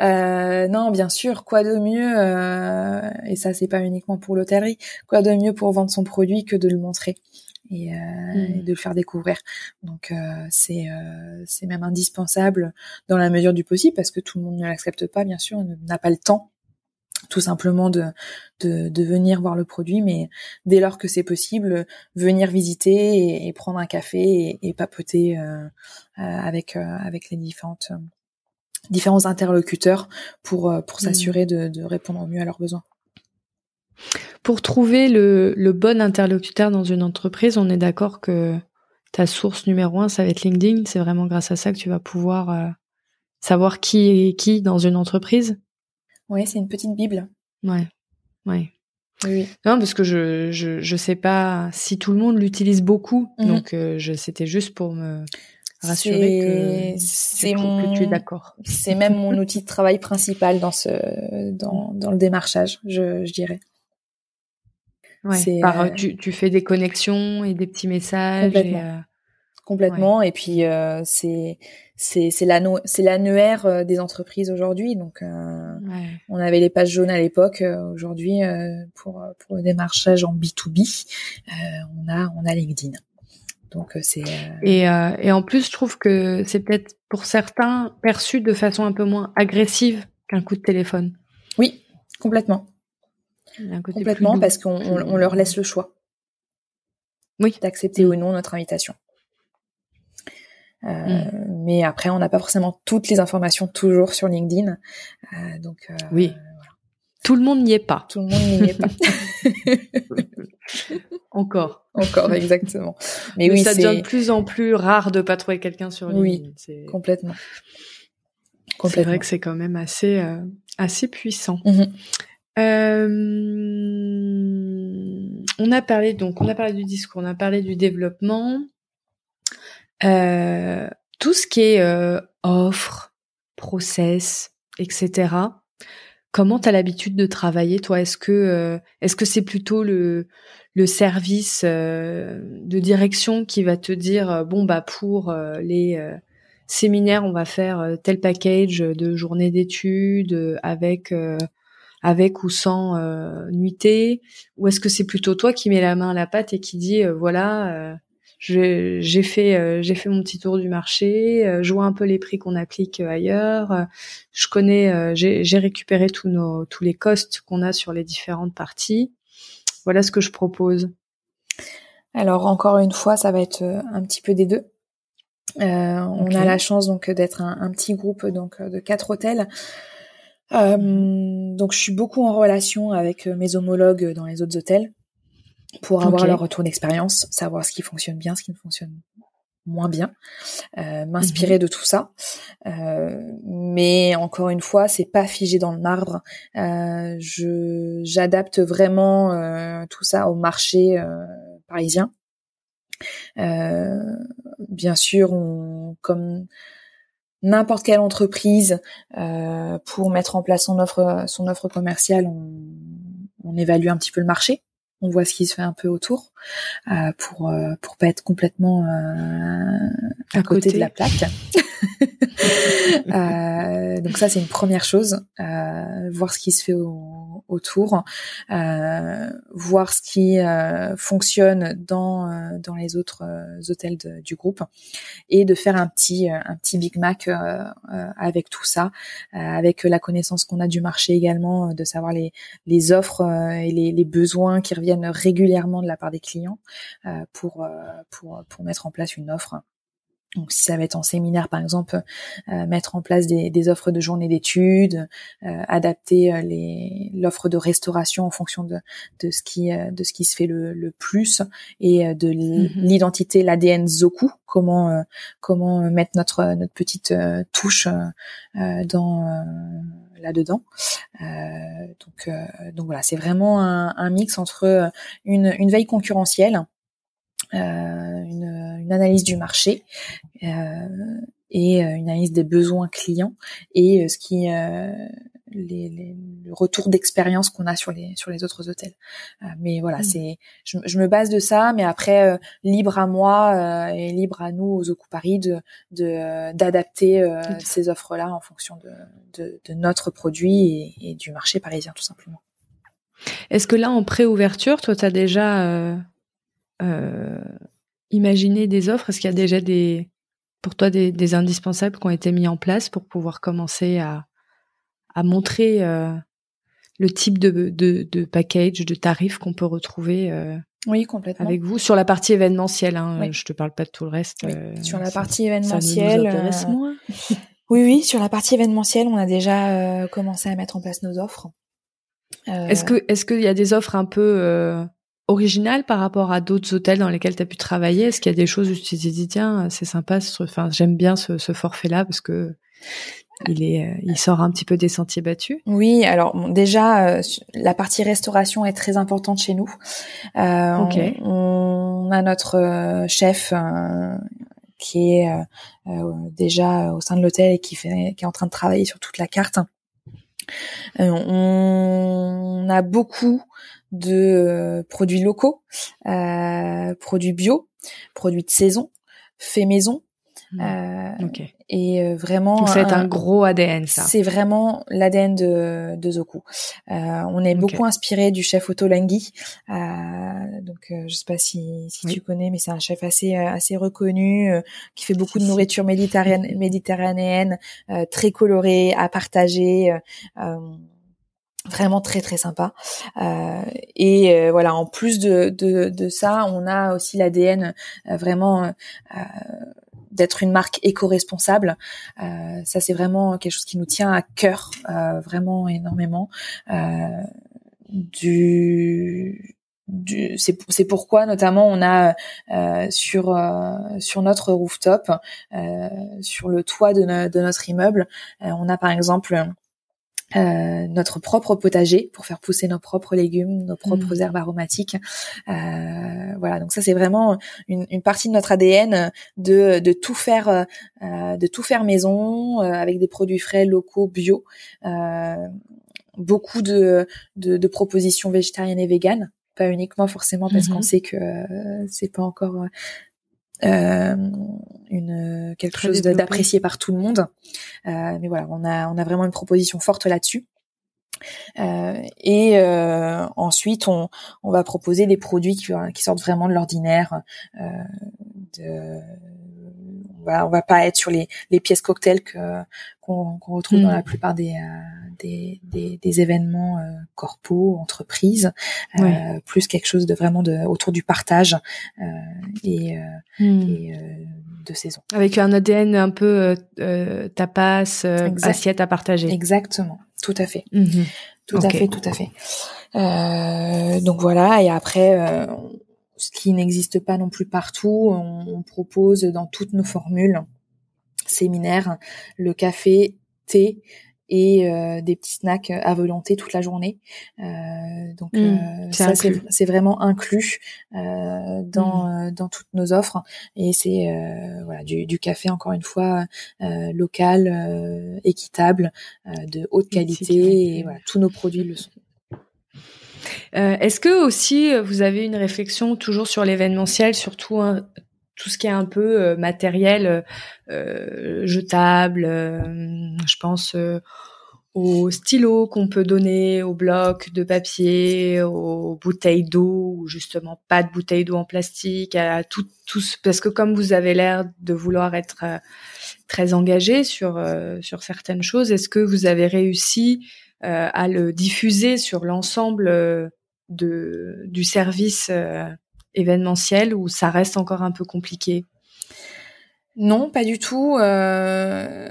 Euh, non, bien sûr, quoi de mieux, euh, et ça c'est pas uniquement pour l'hôtellerie, quoi de mieux pour vendre son produit que de le montrer. Et, euh, et, mmh. de le faire découvrir. Donc euh, c'est euh, c'est même indispensable dans la mesure du possible parce que tout le monde ne l'accepte pas bien sûr, n'a pas le temps tout simplement de, de, de, venir voir le produit, mais dès lors que c'est possible, venir visiter et, prendre un café et, papoter euh, euh, avec euh, avec les différentes différents interlocuteurs pour pour mmh. s'assurer de, de, répondre au mieux à leurs besoins. Pour trouver le, le bon interlocuteur dans une entreprise, on est d'accord que ta source numéro un, ça va être LinkedIn. C'est vraiment grâce à ça que tu vas pouvoir savoir qui est qui dans une entreprise. Oui, c'est une petite bible. Ouais, ouais. Oui. Non, parce que je, je je sais pas si tout le monde l'utilise beaucoup, mhm. donc euh, je c'était juste pour me rassurer que c'est mon que tu es d'accord. C'est même mon outil de travail principal dans ce dans dans le démarchage, je, je dirais. Ouais, tu, tu, fais des connexions et des petits messages. Complètement. complètement. Et puis c'est c'est c'est l'annuaire des entreprises aujourd'hui. Donc on avait les pages jaunes à l'époque. aujourd'hui pour pour le démarchage en B 2 B, on a on a LinkedIn. Donc c'est et et en plus je trouve que c'est peut-être pour certains perçu de façon un peu moins agressive qu'un coup de téléphone. Oui, complètement. Complètement, parce qu'on on, leur laisse le choix. Oui. D'accepter ou non notre invitation. Euh, mm. Mais après, on n'a pas forcément toutes les informations toujours sur LinkedIn. Euh, donc, euh, oui. Tout le monde n'y est pas. Tout le monde n'y est pas. <laughs> Encore. Encore, exactement. Mais, oui, ça devient de plus en plus rare de pas trouver quelqu'un sur LinkedIn. Oui, complètement. C'est vrai que c'est quand même assez assez puissant. Euh, on a parlé donc, on a parlé du discours, on a parlé du développement, euh, tout ce qui est euh, offre, process, etc. Comment tu as l'habitude de travailler toi? Est-ce que est-ce que c'est plutôt le le service de direction qui va te dire bon bah pour les séminaires on va faire tel package de journée d'études avec avec ou sans euh, nuitée? Ou est-ce que c'est plutôt toi qui mets la main à la pâte et qui dit euh, voilà, euh, j'ai fait euh, j'ai fait mon petit tour du marché, je vois un peu les prix qu'on applique ailleurs, je connais, j'ai récupéré tous nos tous les costs qu'on a sur les différentes parties. Voilà ce que je propose. Alors encore une fois, ça va être un petit peu des deux. Euh, On a la chance donc d'être un, un, petit groupe donc de quatre hôtels. Euh, donc je suis beaucoup en relation avec euh, mes homologues dans les autres hôtels pour avoir leur retour d'expérience, savoir ce qui fonctionne bien, ce qui ne fonctionne moins bien, euh, m'inspirer mhm. de tout ça. Euh, mais encore une fois, c'est pas figé dans le marbre. Euh, je j'adapte vraiment euh, tout ça au marché parisien. bien sûr, on, comme n'importe quelle entreprise euh, pour mettre en place son offre son offre commerciale, on, on, évalue un petit peu le marché, on voit ce qui se fait un peu autour euh, pour euh, pour pas être complètement euh, à, côté, de la plaque. <laughs> Euh, donc ça c'est une première chose, voir ce qui se fait autour, voir ce qui fonctionne dans dans les autres hôtels du groupe et de faire un petit un petit Big Mac avec tout ça, avec la connaissance qu'on a du marché également, de savoir les les offres et les, les besoins qui reviennent régulièrement de la part des clients pour pour pour mettre en place une offre donc si ça va être en séminaire par exemple, euh, mettre en place des, des offres de journée d'études, euh, adapter euh, les l'offre de restauration en fonction de, de ce qui de ce qui se fait le, le plus et de mhm. l'identité, l'ADN Zoku, comment comment mettre notre notre petite touche dans là-dedans. donc donc voilà, c'est vraiment un, un, mix entre une, une veille concurrentielle euh, une, une, analyse du marché euh, et euh, une analyse des besoins clients et ce qui les, les, le retour d'expérience qu'on a sur les sur les autres hôtels. mais voilà, mmh. c'est je, je, me base de ça, mais après libre à moi et libre à nous aux Oku Paris de d'adapter ces offres-là en fonction de, de, de, notre produit et, et, du marché parisien tout simplement. Est-ce que là en pré-ouverture, toi tu as déjà euh, imaginer des offres? Est-ce qu'il y a déjà des, pour toi des, indispensables qui ont été mis en place pour pouvoir commencer à, à montrer euh, le type de, de, de, package, de tarifs qu'on peut retrouver euh, oui, complètement. avec vous? Sur la partie événementielle. Hein, Je te parle pas de tout le reste. sur la partie événementielle. <laughs> oui, oui, sur la partie événementielle, on a déjà commencé à mettre en place nos offres. Est-ce que est-ce qu'il y a des offres un peu original par rapport à d'autres hôtels dans lesquels tu as pu travailler? Est-ce qu'il y a des choses où tu t'es dit tiens c'est sympa, enfin j'aime bien ce, ce forfait-là parce que il est, euh, il sort un petit peu des sentiers battus? Oui, alors déjà euh, la partie restauration est très importante chez nous. Euh, on, a notre euh, chef qui est déjà au sein de l'hôtel et qui fait, qui est en train de travailler sur toute la carte on a beaucoup de produits locaux, produits bio, produits de saison, faits maison, Mmh. Euh, et euh, vraiment, c'est un, gros ADN, ça. C'est vraiment l'ADN de, de Zoku. Euh, on est beaucoup inspiré du chef Otto Langui. Euh, donc, euh, je sais pas si, si tu connais, mais c'est un chef assez assez reconnu qui fait beaucoup de nourriture méditerranéenne, méditerranéenne très colorée, à partager vraiment très très sympa euh, et voilà en plus de, de, de ça on a aussi l'ADN vraiment euh, d'être une marque éco-responsable. Euh, ça, c'est vraiment quelque chose qui nous tient à cœur, euh, vraiment énormément. Euh, du, du c'est pourquoi notamment on a euh, sur euh, sur notre rooftop, euh, sur le toit de, de notre immeuble, on a par exemple euh, notre propre potager pour faire pousser nos propres légumes, nos propres mmh. herbes aromatiques. Euh, voilà, donc ça c'est vraiment une, une, partie de notre ADN de, de tout faire, euh, de tout faire maison avec des produits frais, locaux, bio. beaucoup de, de, de, propositions végétariennes et véganes, pas uniquement forcément parce qu'on mmh sait que c'est pas encore euh, une quelque chose d'apprécié par tout le monde. Euh, mais voilà, on a on a vraiment une proposition forte là-dessus. Euh, et euh, ensuite, on, on va proposer des produits qui, qui sortent vraiment de l'ordinaire. Euh, de, on va on va pas être sur les, les pièces cocktails que qu'on retrouve dans mm. la plupart des euh, des, des, des, événements euh, corpos, entreprises, euh, plus quelque chose de vraiment de autour du partage euh, et, mm. et de saison. Avec un ADN un peu tapas, assiette à partager. Exactement, tout à fait. Mm-hmm. Tout à fait, tout à fait. Euh, donc voilà, et après, euh, ce qui n'existe pas non plus partout, on, on, propose dans toutes nos formules séminaires le café, thé et euh, des petits snacks à volonté toute la journée. Euh, donc mmh, ça c'est vraiment inclus dans mmh. dans toutes nos offres et c'est voilà du, du, café encore une fois local, équitable, de haute qualité et voilà tous nos produits le sont. Euh, Est-ce que aussi vous avez une réflexion toujours sur l'événementiel, surtout hein, tout ce qui est un peu euh, matériel euh, jetable euh, Je pense aux stylos qu'on peut donner, aux blocs de papier, aux bouteilles d'eau ou justement pas de bouteilles d'eau en plastique, à tout, tout parce que comme vous avez l'air de vouloir être très engagé sur sur certaines choses, est-ce que vous avez réussi à le diffuser sur l'ensemble de du service événementiel ou ça reste encore un peu compliqué? Non, pas du tout. Euh,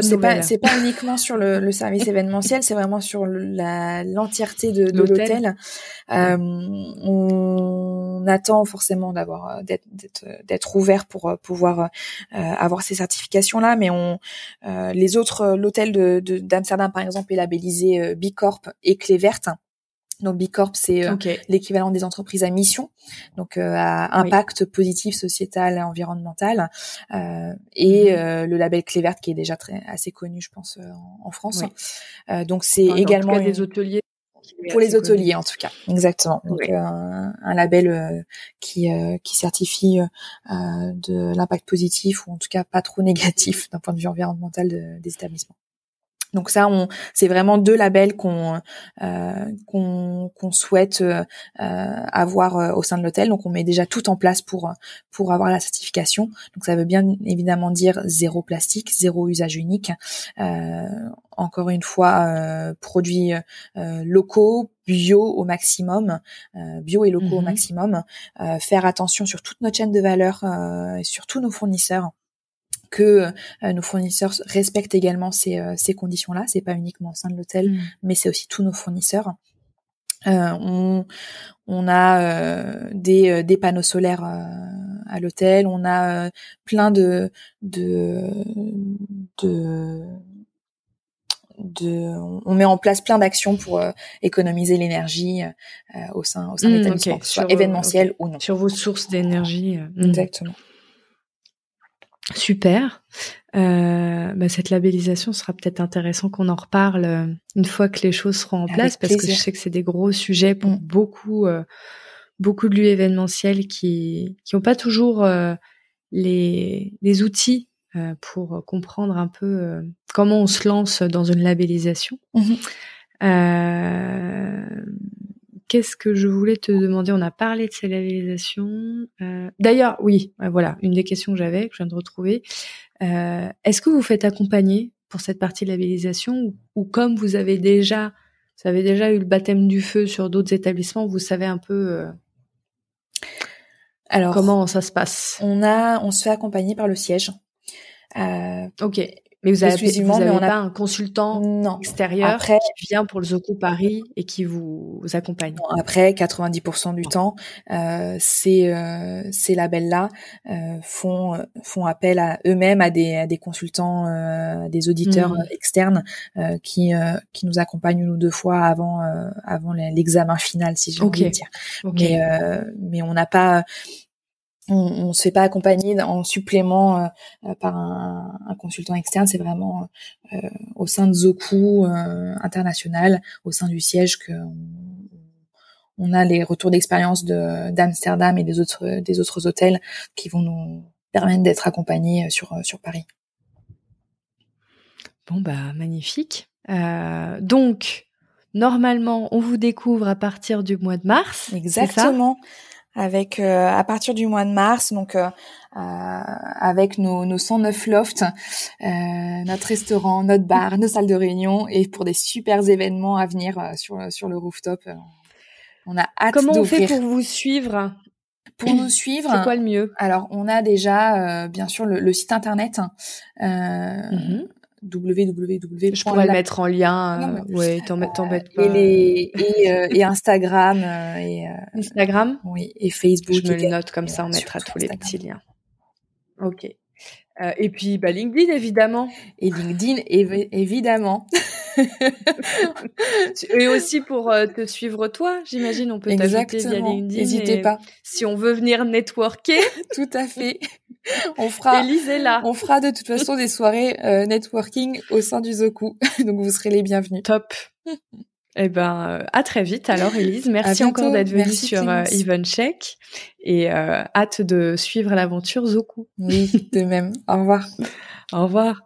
c'est pas c'est pas <laughs> uniquement sur le, le service événementiel, c'est vraiment sur la l'entièreté de, de l'hôtel. Euh, on attend forcément d'avoir d'être d'être ouvert pour euh, pouvoir euh, avoir ces certifications là, mais on euh, les autres l'hôtel de d'Amsterdam par exemple est labellisé Bicorp et Clé verte. Donc B Corp, c'est euh, l'équivalent des entreprises à mission, donc euh, à impact positif sociétal et environnemental, euh, et mhm. le label Clé verte qui est déjà très assez connu, je pense, en, France. donc c'est également des hôteliers pour les hôteliers en tout cas, exactement. Donc un, label qui qui certifie de l'impact positif ou en tout cas pas trop <laughs> négatif d'un point de vue environnemental des établissements. Donc ça, on, c'est vraiment deux labels qu'on euh, qu'on souhaite euh, avoir euh, au sein de l'hôtel. Donc on met déjà tout en place pour pour avoir la certification. Donc ça veut bien évidemment dire zéro plastique, zéro usage unique. Euh, encore une fois, produits locaux, bio au maximum, bio et locaux au mhm. maximum. faire attention sur toute notre chaîne de valeur et sur tous nos fournisseurs que euh, nos fournisseurs respectent également ces, euh, ces conditions-là. C'est pas uniquement au sein de l'hôtel, mm. mais c'est aussi tous nos fournisseurs. Euh, on, on, a des, des, panneaux solaires à l'hôtel, on a plein de, de, de, de, on met en place plein d'actions pour économiser l'énergie au sein, au sein de mm, l'établissement, soit événementiel ou non. Sur vos sources d'énergie. Mm. Exactement. Super. Euh, bah, cette labellisation sera peut-être intéressant qu'on en reparle euh, une fois que les choses seront en place, parce que je sais que c'est des gros sujets pour mm. beaucoup, euh, beaucoup de lieux événementiels qui qui n'ont pas toujours les les outils pour comprendre un peu comment on se lance dans une labellisation. Mm-hmm. Qu'est-ce que je voulais te demander? On a parlé de ces labellisations. D'ailleurs, oui, voilà, une des questions que j'avais, que je viens de retrouver. Euh, est-ce que vous faites accompagner pour cette partie de labellisation ou, comme vous avez déjà, vous avez déjà eu le baptême du feu sur d'autres établissements, vous savez un peu euh, alors comment ça se passe? On a, on se fait accompagner par le siège. Euh, ok. Mais vous avez, vous avez on pas un consultant non. extérieur après, qui vient pour le Zoco Paris et qui vous, accompagne? après, 90% du temps, euh, ces, euh, ces labels-là euh, font font appel à eux-mêmes à des, à des consultants, euh, des auditeurs mmh. externes euh, qui euh, qui nous accompagnent une ou deux fois avant avant l'examen final, si j'ai envie de dire. Mais mais on n'a pas on, on se fait pas accompagner en supplément euh, euh, par un, un, consultant externe. C'est vraiment euh, au sein de Zoku international, au sein du siège que on, a les retours d'expérience de d'Amsterdam et des autres des autres hôtels qui vont nous permettre d'être accompagnés sur sur Paris. Bon bah magnifique. donc normalement on vous découvre à partir du mois de mars. Exactement avec euh, à partir du mois de mars, donc euh, euh avec nos, nos 109 lofts, euh, notre restaurant, notre bar, nos salles de réunion, et pour des super événements à venir sur sur le rooftop. on a hâte Comment on fait pour vous suivre? Pour nous suivre, c'est quoi le mieux? Alors, on a déjà, bien sûr, le, le, site internet. Euh, mm-hmm www. Je pourrais le mettre en lien. Euh, ouais, t'embête pas. Et, les, et, euh, <laughs> et Instagram. Euh, et, Instagram? Oui, et Facebook. Je me le note comme ça, on mettra tous les petits liens. Ok. Euh, et puis bah, LinkedIn évidemment. Et LinkedIn évidemment. <laughs> et aussi pour te suivre toi, j'imagine, on peut t'ajouter via LinkedIn. N'hésitez pas. Si on veut venir networker. <laughs> Tout à fait. <laughs> on fera, là. on fera de toute façon des soirées euh, networking au sein du Zoku, <laughs> donc vous serez les bienvenus. Top. <laughs> Eh ben, euh, à très vite alors, Elise. Merci encore d'être venue sur euh, Check et euh, hâte de suivre l'aventure Zoku. Oui, de même. Au revoir. Au revoir.